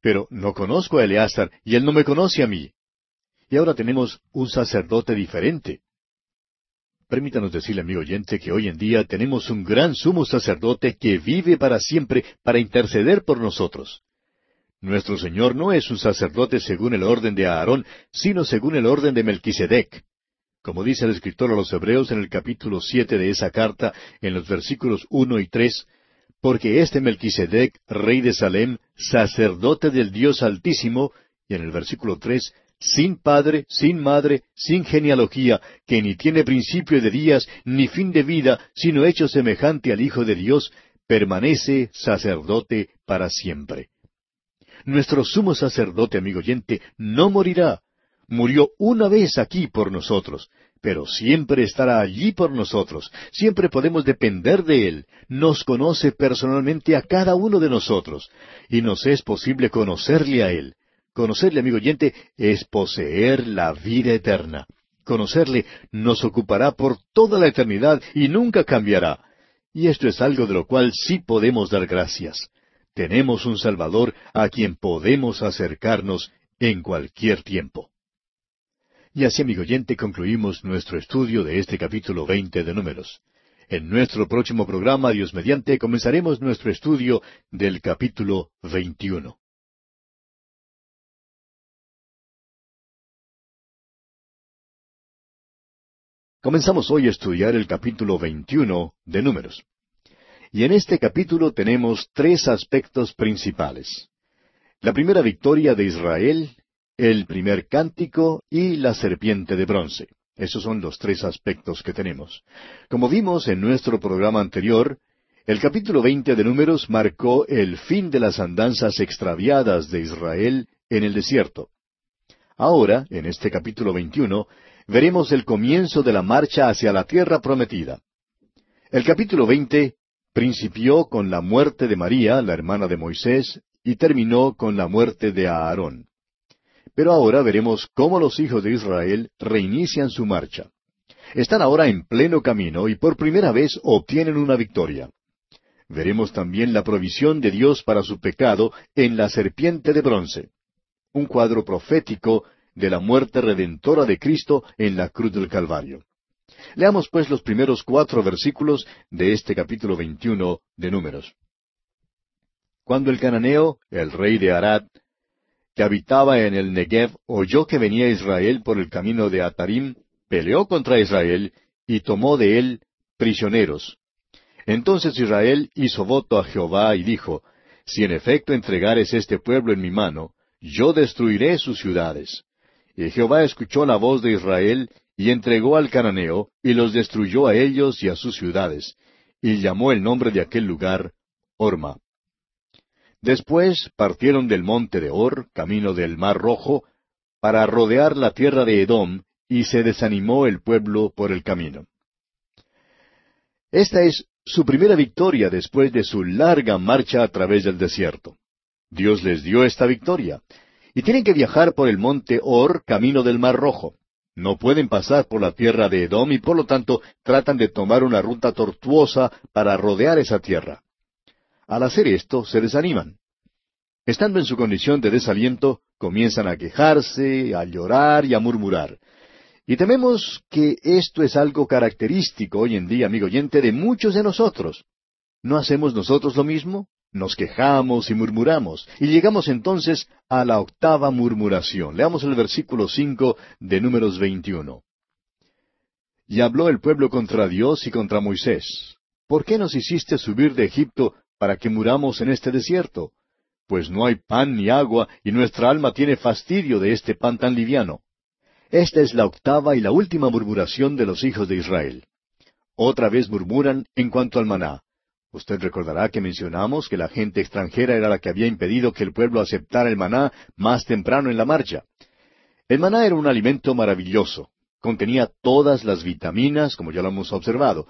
pero no conozco a Eleazar y él no me conoce a mí. Y ahora tenemos un sacerdote diferente. Permítanos decirle, amigo oyente, que hoy en día tenemos un gran sumo sacerdote que vive para siempre para interceder por nosotros. Nuestro Señor no es un sacerdote según el orden de Aarón, sino según el orden de Melquisedec. Como dice el escritor a los Hebreos en el capítulo siete de esa carta, en los versículos uno y tres, porque este Melquisedec, rey de Salem, sacerdote del Dios Altísimo, y en el versículo tres, sin padre, sin madre, sin genealogía, que ni tiene principio de días, ni fin de vida, sino hecho semejante al Hijo de Dios, permanece sacerdote para siempre. Nuestro sumo sacerdote, amigo oyente, no morirá. Murió una vez aquí por nosotros, pero siempre estará allí por nosotros. Siempre podemos depender de Él. Nos conoce personalmente a cada uno de nosotros, y nos es posible conocerle a Él. Conocerle, amigo oyente, es poseer la vida eterna. Conocerle nos ocupará por toda la eternidad y nunca cambiará. Y esto es algo de lo cual sí podemos dar gracias. Tenemos un Salvador a quien podemos acercarnos en cualquier tiempo. Y así, amigo oyente, concluimos nuestro estudio de este capítulo veinte de Números. En nuestro próximo programa, Dios mediante, comenzaremos nuestro estudio del capítulo veintiuno. Comenzamos hoy a estudiar el capítulo veintiuno de Números. Y en este capítulo tenemos tres aspectos principales. La primera victoria de Israel el primer cántico y la serpiente de bronce. Esos son los tres aspectos que tenemos. Como vimos en nuestro programa anterior, el capítulo veinte de Números marcó el fin de las andanzas extraviadas de Israel en el desierto. Ahora, en este capítulo veintiuno, veremos el comienzo de la marcha hacia la tierra prometida. El capítulo veinte principió con la muerte de María, la hermana de Moisés, y terminó con la muerte de Aarón. Pero ahora veremos cómo los hijos de Israel reinician su marcha. Están ahora en pleno camino y por primera vez obtienen una victoria. Veremos también la provisión de Dios para su pecado en la serpiente de bronce, un cuadro profético de la muerte redentora de Cristo en la cruz del Calvario. Leamos pues los primeros cuatro versículos de este capítulo veintiuno de Números. Cuando el cananeo, el rey de Arad, que habitaba en el Negev, oyó que venía Israel por el camino de Atarim, peleó contra Israel y tomó de él prisioneros. Entonces Israel hizo voto a Jehová y dijo, Si en efecto entregares este pueblo en mi mano, yo destruiré sus ciudades. Y Jehová escuchó la voz de Israel y entregó al cananeo y los destruyó a ellos y a sus ciudades, y llamó el nombre de aquel lugar Orma. Después partieron del monte de Or, camino del mar Rojo, para rodear la tierra de Edom, y se desanimó el pueblo por el camino. Esta es su primera victoria después de su larga marcha a través del desierto. Dios les dio esta victoria. Y tienen que viajar por el monte Or, camino del Mar Rojo. No pueden pasar por la tierra de Edom y por lo tanto tratan de tomar una ruta tortuosa para rodear esa tierra. Al hacer esto, se desaniman. Estando en su condición de desaliento, comienzan a quejarse, a llorar y a murmurar. Y tememos que esto es algo característico hoy en día, amigo oyente, de muchos de nosotros. ¿No hacemos nosotros lo mismo? Nos quejamos y murmuramos, y llegamos entonces a la octava murmuración. Leamos el versículo cinco de Números veintiuno. Y habló el pueblo contra Dios y contra Moisés. ¿Por qué nos hiciste subir de Egipto para que muramos en este desierto? Pues no hay pan ni agua, y nuestra alma tiene fastidio de este pan tan liviano. Esta es la octava y la última murmuración de los hijos de Israel. Otra vez murmuran en cuanto al maná. Usted recordará que mencionamos que la gente extranjera era la que había impedido que el pueblo aceptara el maná más temprano en la marcha. El maná era un alimento maravilloso. Contenía todas las vitaminas, como ya lo hemos observado,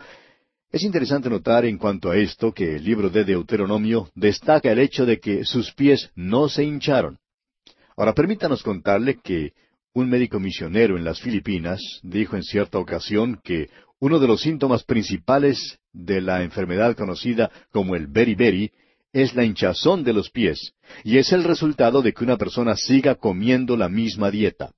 es interesante notar en cuanto a esto que el libro de Deuteronomio destaca el hecho de que sus pies no se hincharon. Ahora permítanos contarle que un médico misionero en las Filipinas dijo en cierta ocasión que uno de los síntomas principales de la enfermedad conocida como el beriberi es la hinchazón de los pies, y es el resultado de que una persona siga comiendo la misma dieta.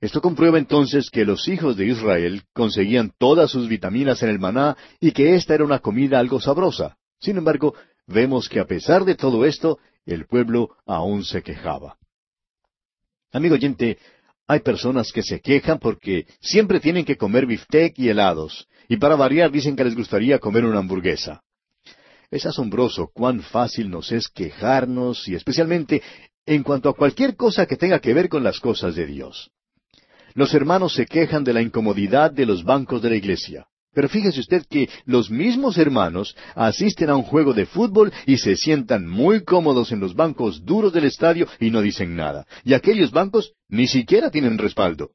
Esto comprueba entonces que los hijos de Israel conseguían todas sus vitaminas en el maná y que esta era una comida algo sabrosa. Sin embargo, vemos que a pesar de todo esto, el pueblo aún se quejaba. Amigo oyente, hay personas que se quejan porque siempre tienen que comer biftec y helados, y para variar dicen que les gustaría comer una hamburguesa. Es asombroso cuán fácil nos es quejarnos y especialmente en cuanto a cualquier cosa que tenga que ver con las cosas de Dios. Los hermanos se quejan de la incomodidad de los bancos de la iglesia. Pero fíjese usted que los mismos hermanos asisten a un juego de fútbol y se sientan muy cómodos en los bancos duros del estadio y no dicen nada. Y aquellos bancos ni siquiera tienen respaldo.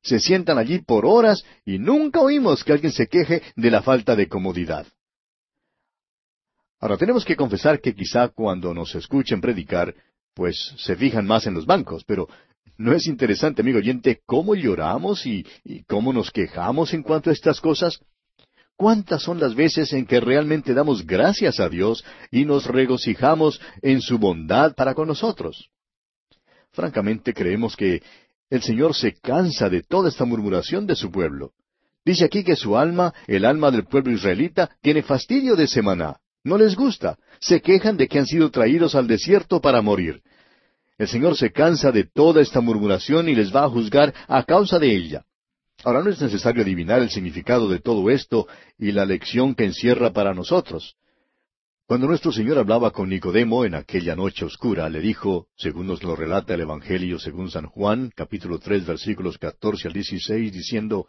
Se sientan allí por horas y nunca oímos que alguien se queje de la falta de comodidad. Ahora tenemos que confesar que quizá cuando nos escuchen predicar, pues se fijan más en los bancos, pero ¿No es interesante, amigo oyente, cómo lloramos y, cómo nos quejamos en cuanto a estas cosas? ¿Cuántas son las veces en que realmente damos gracias a Dios y nos regocijamos en su bondad para con nosotros? Francamente creemos que el Señor se cansa de toda esta murmuración de su pueblo. Dice aquí que su alma, el alma del pueblo israelita, tiene fastidio de semana. No les gusta. Se quejan de que han sido traídos al desierto para morir. El Señor se cansa de toda esta murmuración y les va a juzgar a causa de ella. Ahora no es necesario adivinar el significado de todo esto y la lección que encierra para nosotros. Cuando nuestro Señor hablaba con Nicodemo en aquella noche oscura, le dijo, según nos lo relata el Evangelio según San Juan, capítulo tres, versículos catorce al dieciséis, diciendo,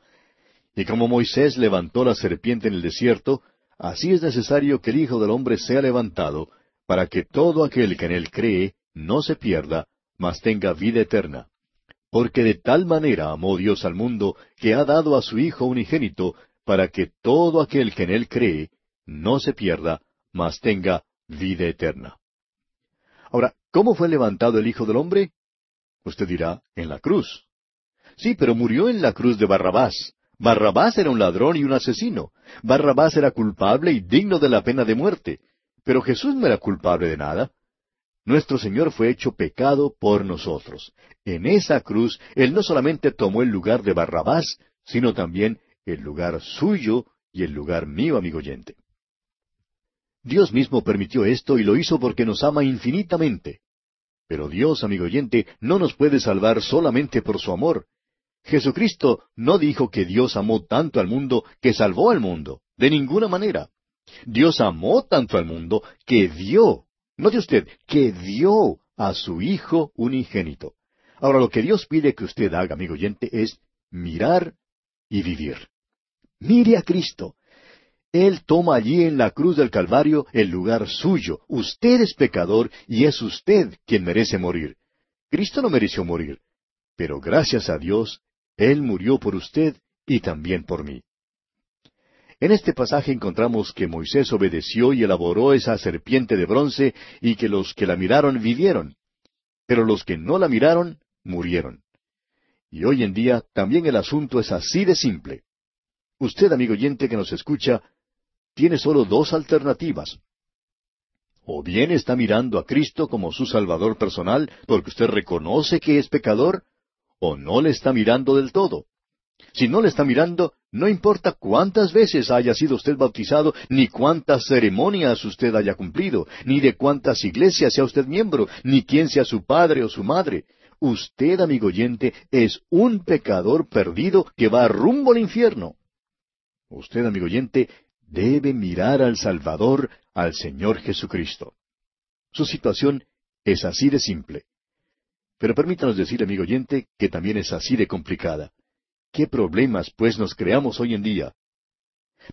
Y como Moisés levantó la serpiente en el desierto, así es necesario que el Hijo del Hombre sea levantado, para que todo aquel que en él cree no se pierda, mas tenga vida eterna. Porque de tal manera amó Dios al mundo, que ha dado a su Hijo unigénito, para que todo aquel que en él cree no se pierda, mas tenga vida eterna. Ahora, ¿cómo fue levantado el Hijo del Hombre? Usted dirá, en la cruz. Sí, pero murió en la cruz de Barrabás. Barrabás era un ladrón y un asesino. Barrabás era culpable y digno de la pena de muerte. Pero Jesús no era culpable de nada. Nuestro Señor fue hecho pecado por nosotros. En esa cruz, Él no solamente tomó el lugar de Barrabás, sino también el lugar suyo y el lugar mío, amigo oyente. Dios mismo permitió esto y lo hizo porque nos ama infinitamente. Pero Dios, amigo oyente, no nos puede salvar solamente por su amor. Jesucristo no dijo que Dios amó tanto al mundo que salvó al mundo, de ninguna manera. Dios amó tanto al mundo que dio, note usted, que dio a su Hijo unigénito. Ahora lo que Dios pide que usted haga, amigo oyente, es mirar y vivir. Mire a Cristo. Él toma allí en la cruz del Calvario el lugar suyo. Usted es pecador y es usted quien merece morir. Cristo no mereció morir, pero gracias a Dios, Él murió por usted y también por mí. En este pasaje encontramos que Moisés obedeció y elaboró esa serpiente de bronce y que los que la miraron vivieron, pero los que no la miraron murieron. Y hoy en día también el asunto es así de simple. Usted, amigo oyente que nos escucha, tiene solo dos alternativas. O bien está mirando a Cristo como su Salvador personal porque usted reconoce que es pecador, o no le está mirando del todo. Si no le está mirando, no importa cuántas veces haya sido usted bautizado, ni cuántas ceremonias usted haya cumplido, ni de cuántas iglesias sea usted miembro, ni quién sea su padre o su madre. Usted, amigo oyente, es un pecador perdido que va rumbo al infierno. Usted, amigo oyente, debe mirar al Salvador, al Señor Jesucristo. Su situación es así de simple. Pero permítanos decir, amigo oyente, que también es así de complicada. ¿Qué problemas, pues, nos creamos hoy en día?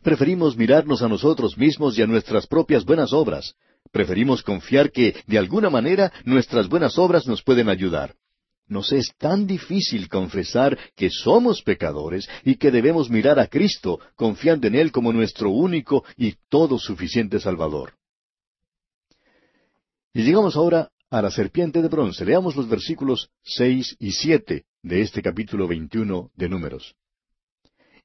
Preferimos mirarnos a nosotros mismos y a nuestras propias buenas obras. Preferimos confiar que, de alguna manera, nuestras buenas obras nos pueden ayudar. Nos es tan difícil confesar que somos pecadores y que debemos mirar a Cristo, confiando en Él como nuestro único y todo suficiente Salvador. Y llegamos ahora a la serpiente de bronce. Leamos los versículos seis y siete de este capítulo veintiuno de Números.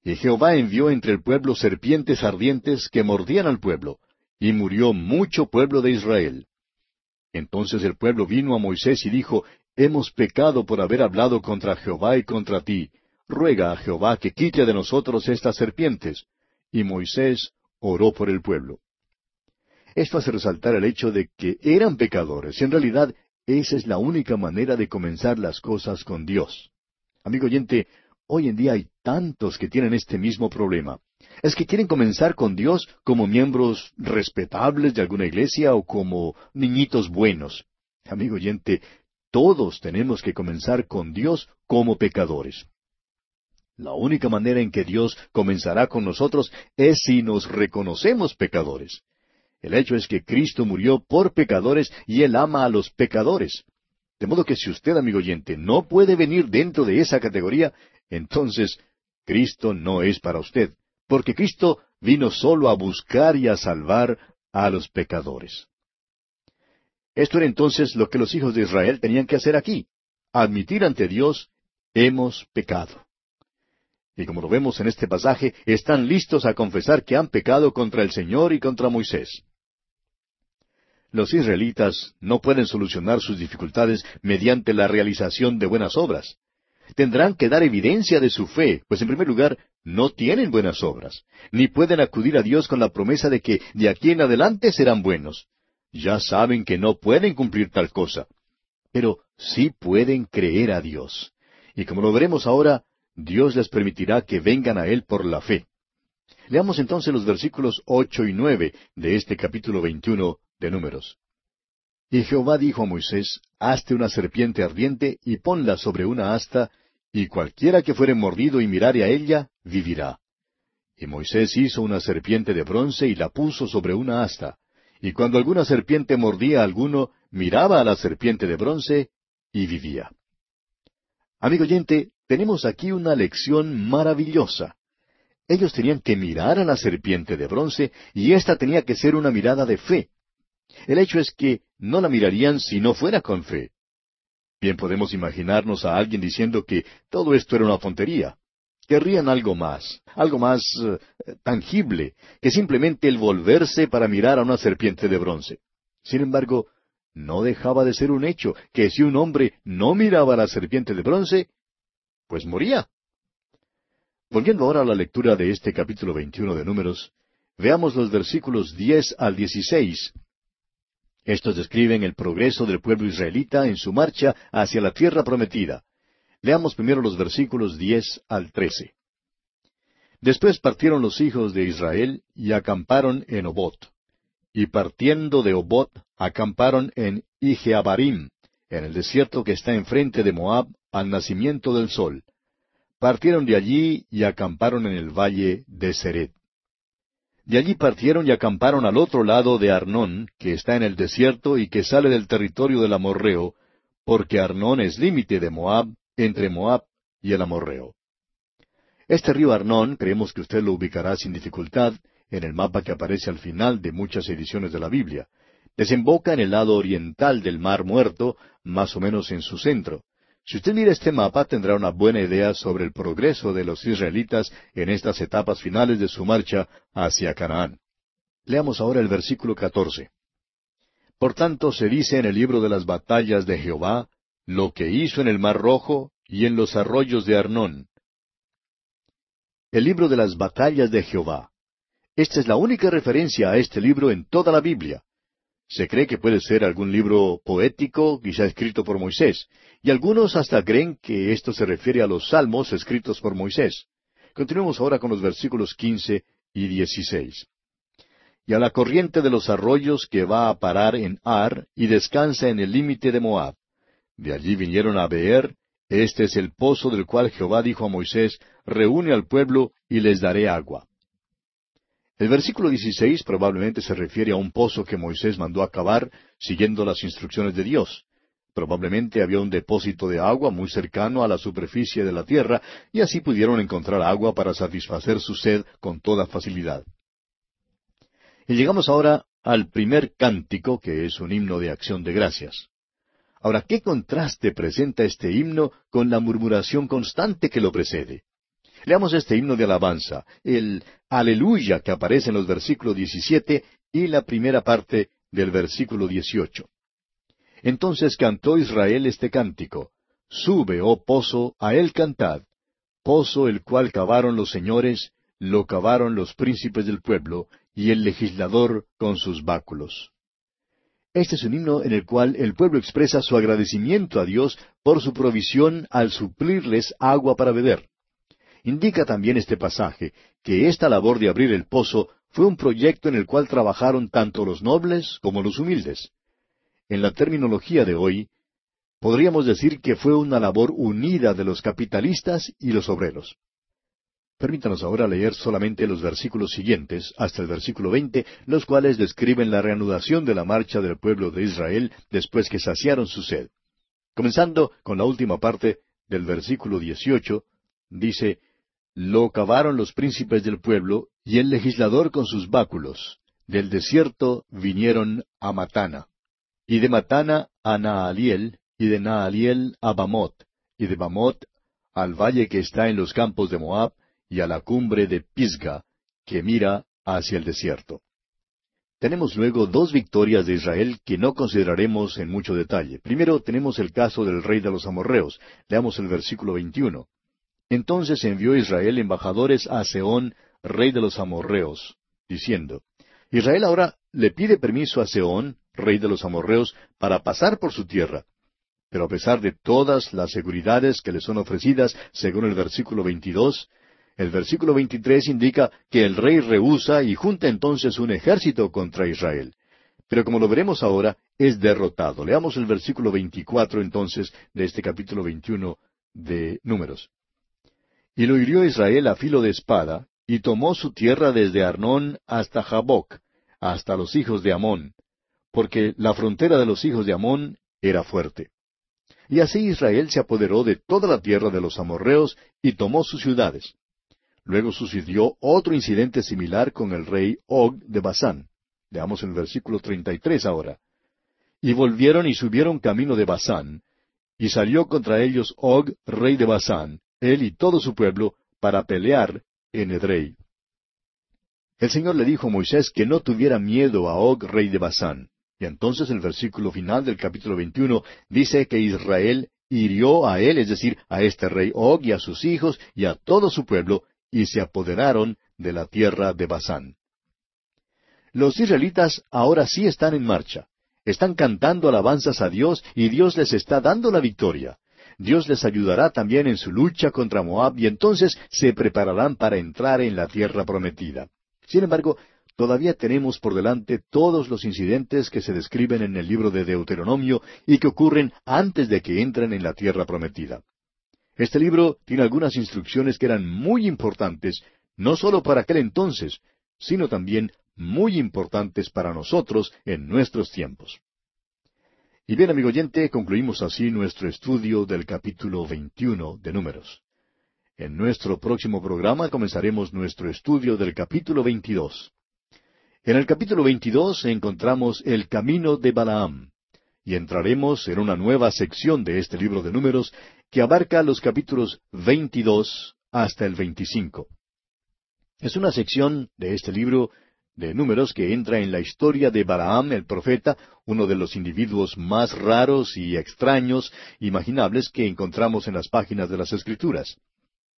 Y Jehová envió entre el pueblo serpientes ardientes que mordían al pueblo, y murió mucho pueblo de Israel. Entonces el pueblo vino a Moisés y dijo, Hemos pecado por haber hablado contra Jehová y contra ti. Ruega a Jehová que quite de nosotros estas serpientes. Y Moisés oró por el pueblo. Esto hace resaltar el hecho de que eran pecadores. En realidad, esa es la única manera de comenzar las cosas con Dios. Amigo oyente, hoy en día hay tantos que tienen este mismo problema. Es que quieren comenzar con Dios como miembros respetables de alguna iglesia o como niñitos buenos. Amigo oyente, todos tenemos que comenzar con Dios como pecadores. La única manera en que Dios comenzará con nosotros es si nos reconocemos pecadores. El hecho es que Cristo murió por pecadores y Él ama a los pecadores. De modo que si usted, amigo oyente, no puede venir dentro de esa categoría, entonces Cristo no es para usted, porque Cristo vino solo a buscar y a salvar a los pecadores. Esto era entonces lo que los hijos de Israel tenían que hacer aquí, admitir ante Dios, hemos pecado. Y como lo vemos en este pasaje, están listos a confesar que han pecado contra el Señor y contra Moisés. Los israelitas no pueden solucionar sus dificultades mediante la realización de buenas obras. Tendrán que dar evidencia de su fe, pues en primer lugar no tienen buenas obras, ni pueden acudir a Dios con la promesa de que de aquí en adelante serán buenos. Ya saben que no pueden cumplir tal cosa, pero sí pueden creer a Dios. Y como lo veremos ahora, Dios les permitirá que vengan a Él por la fe. Leamos entonces los versículos ocho y nueve de este capítulo veintiuno de Números. Y Jehová dijo a Moisés, Hazte una serpiente ardiente y ponla sobre una asta, y cualquiera que fuere mordido y mirare a ella, vivirá. Y Moisés hizo una serpiente de bronce y la puso sobre una asta. Y cuando alguna serpiente mordía a alguno, miraba a la serpiente de bronce y vivía. Amigo oyente, tenemos aquí una lección maravillosa. Ellos tenían que mirar a la serpiente de bronce y ésta tenía que ser una mirada de fe. El hecho es que no la mirarían si no fuera con fe. Bien podemos imaginarnos a alguien diciendo que todo esto era una tontería. Querrían algo más, algo más eh, tangible, que simplemente el volverse para mirar a una serpiente de bronce. Sin embargo, no dejaba de ser un hecho que si un hombre no miraba a la serpiente de bronce, pues moría. Volviendo ahora a la lectura de este capítulo 21 de Números, veamos los versículos 10 al 16, estos describen el progreso del pueblo israelita en su marcha hacia la tierra prometida. Leamos primero los versículos diez al trece. Después partieron los hijos de Israel y acamparon en Obot. Y partiendo de Obot, acamparon en Ijeabarim, en el desierto que está enfrente de Moab, al nacimiento del sol. Partieron de allí y acamparon en el valle de Seret. De allí partieron y acamparon al otro lado de Arnón, que está en el desierto y que sale del territorio del Amorreo, porque Arnón es límite de Moab, entre Moab y el Amorreo. Este río Arnón, creemos que usted lo ubicará sin dificultad en el mapa que aparece al final de muchas ediciones de la Biblia. Desemboca en el lado oriental del Mar Muerto, más o menos en su centro. Si usted mira este mapa tendrá una buena idea sobre el progreso de los israelitas en estas etapas finales de su marcha hacia Canaán. Leamos ahora el versículo 14. Por tanto se dice en el libro de las batallas de Jehová, lo que hizo en el Mar Rojo y en los arroyos de Arnón. El libro de las batallas de Jehová. Esta es la única referencia a este libro en toda la Biblia. Se cree que puede ser algún libro poético, quizá escrito por Moisés, y algunos hasta creen que esto se refiere a los salmos escritos por Moisés. Continuemos ahora con los versículos quince y dieciséis. Y a la corriente de los arroyos que va a parar en Ar y descansa en el límite de Moab. De allí vinieron a Beer, este es el pozo del cual Jehová dijo a Moisés, reúne al pueblo y les daré agua. El versículo 16 probablemente se refiere a un pozo que Moisés mandó acabar siguiendo las instrucciones de Dios. Probablemente había un depósito de agua muy cercano a la superficie de la tierra y así pudieron encontrar agua para satisfacer su sed con toda facilidad. Y llegamos ahora al primer cántico, que es un himno de acción de gracias. Ahora, ¿qué contraste presenta este himno con la murmuración constante que lo precede? Leamos este himno de alabanza, el aleluya que aparece en los versículos 17 y la primera parte del versículo 18. Entonces cantó Israel este cántico, Sube, oh pozo, a él cantad, pozo el cual cavaron los señores, lo cavaron los príncipes del pueblo, y el legislador con sus báculos. Este es un himno en el cual el pueblo expresa su agradecimiento a Dios por su provisión al suplirles agua para beber. Indica también este pasaje que esta labor de abrir el pozo fue un proyecto en el cual trabajaron tanto los nobles como los humildes. En la terminología de hoy, podríamos decir que fue una labor unida de los capitalistas y los obreros. Permítanos ahora leer solamente los versículos siguientes, hasta el versículo veinte, los cuales describen la reanudación de la marcha del pueblo de Israel después que saciaron su sed. Comenzando con la última parte del versículo dieciocho, dice, lo cavaron los príncipes del pueblo y el legislador con sus báculos. Del desierto vinieron a Matana. Y de Matana a Naaliel, y de Naaliel a Bamot, y de Bamot al valle que está en los campos de Moab, y a la cumbre de Pisga, que mira hacia el desierto. Tenemos luego dos victorias de Israel que no consideraremos en mucho detalle. Primero tenemos el caso del rey de los amorreos. Leamos el versículo 21. Entonces envió Israel embajadores a Seón, rey de los amorreos, diciendo, Israel ahora le pide permiso a Seón, rey de los amorreos, para pasar por su tierra. Pero a pesar de todas las seguridades que le son ofrecidas, según el versículo 22, el versículo 23 indica que el rey rehúsa y junta entonces un ejército contra Israel. Pero como lo veremos ahora, es derrotado. Leamos el versículo 24 entonces de este capítulo 21 de Números. Y lo hirió Israel a filo de espada, y tomó su tierra desde Arnón hasta Jaboc, hasta los hijos de Amón, porque la frontera de los hijos de Amón era fuerte. Y así Israel se apoderó de toda la tierra de los amorreos y tomó sus ciudades. Luego sucedió otro incidente similar con el rey Og de Basán. Veamos el versículo 33 ahora. Y volvieron y subieron camino de Basán, y salió contra ellos Og, rey de Basán, él y todo su pueblo, para pelear en Edrei. El Señor le dijo a Moisés que no tuviera miedo a Og, rey de Basán. Y entonces el versículo final del capítulo 21 dice que Israel hirió a él, es decir, a este rey Og y a sus hijos y a todo su pueblo, y se apoderaron de la tierra de Basán. Los israelitas ahora sí están en marcha. Están cantando alabanzas a Dios y Dios les está dando la victoria. Dios les ayudará también en su lucha contra Moab y entonces se prepararán para entrar en la tierra prometida. Sin embargo, todavía tenemos por delante todos los incidentes que se describen en el libro de Deuteronomio y que ocurren antes de que entren en la tierra prometida. Este libro tiene algunas instrucciones que eran muy importantes, no solo para aquel entonces, sino también muy importantes para nosotros en nuestros tiempos. Y bien, amigo oyente, concluimos así nuestro estudio del capítulo 21 de Números. En nuestro próximo programa comenzaremos nuestro estudio del capítulo 22. En el capítulo 22 encontramos el camino de Balaam, y entraremos en una nueva sección de este libro de Números que abarca los capítulos 22 hasta el 25. Es una sección de este libro de números que entra en la historia de Balaam el profeta, uno de los individuos más raros y extraños imaginables que encontramos en las páginas de las Escrituras.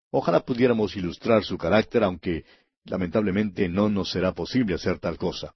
Ojalá pudiéramos ilustrar su carácter, aunque lamentablemente no nos será posible hacer tal cosa.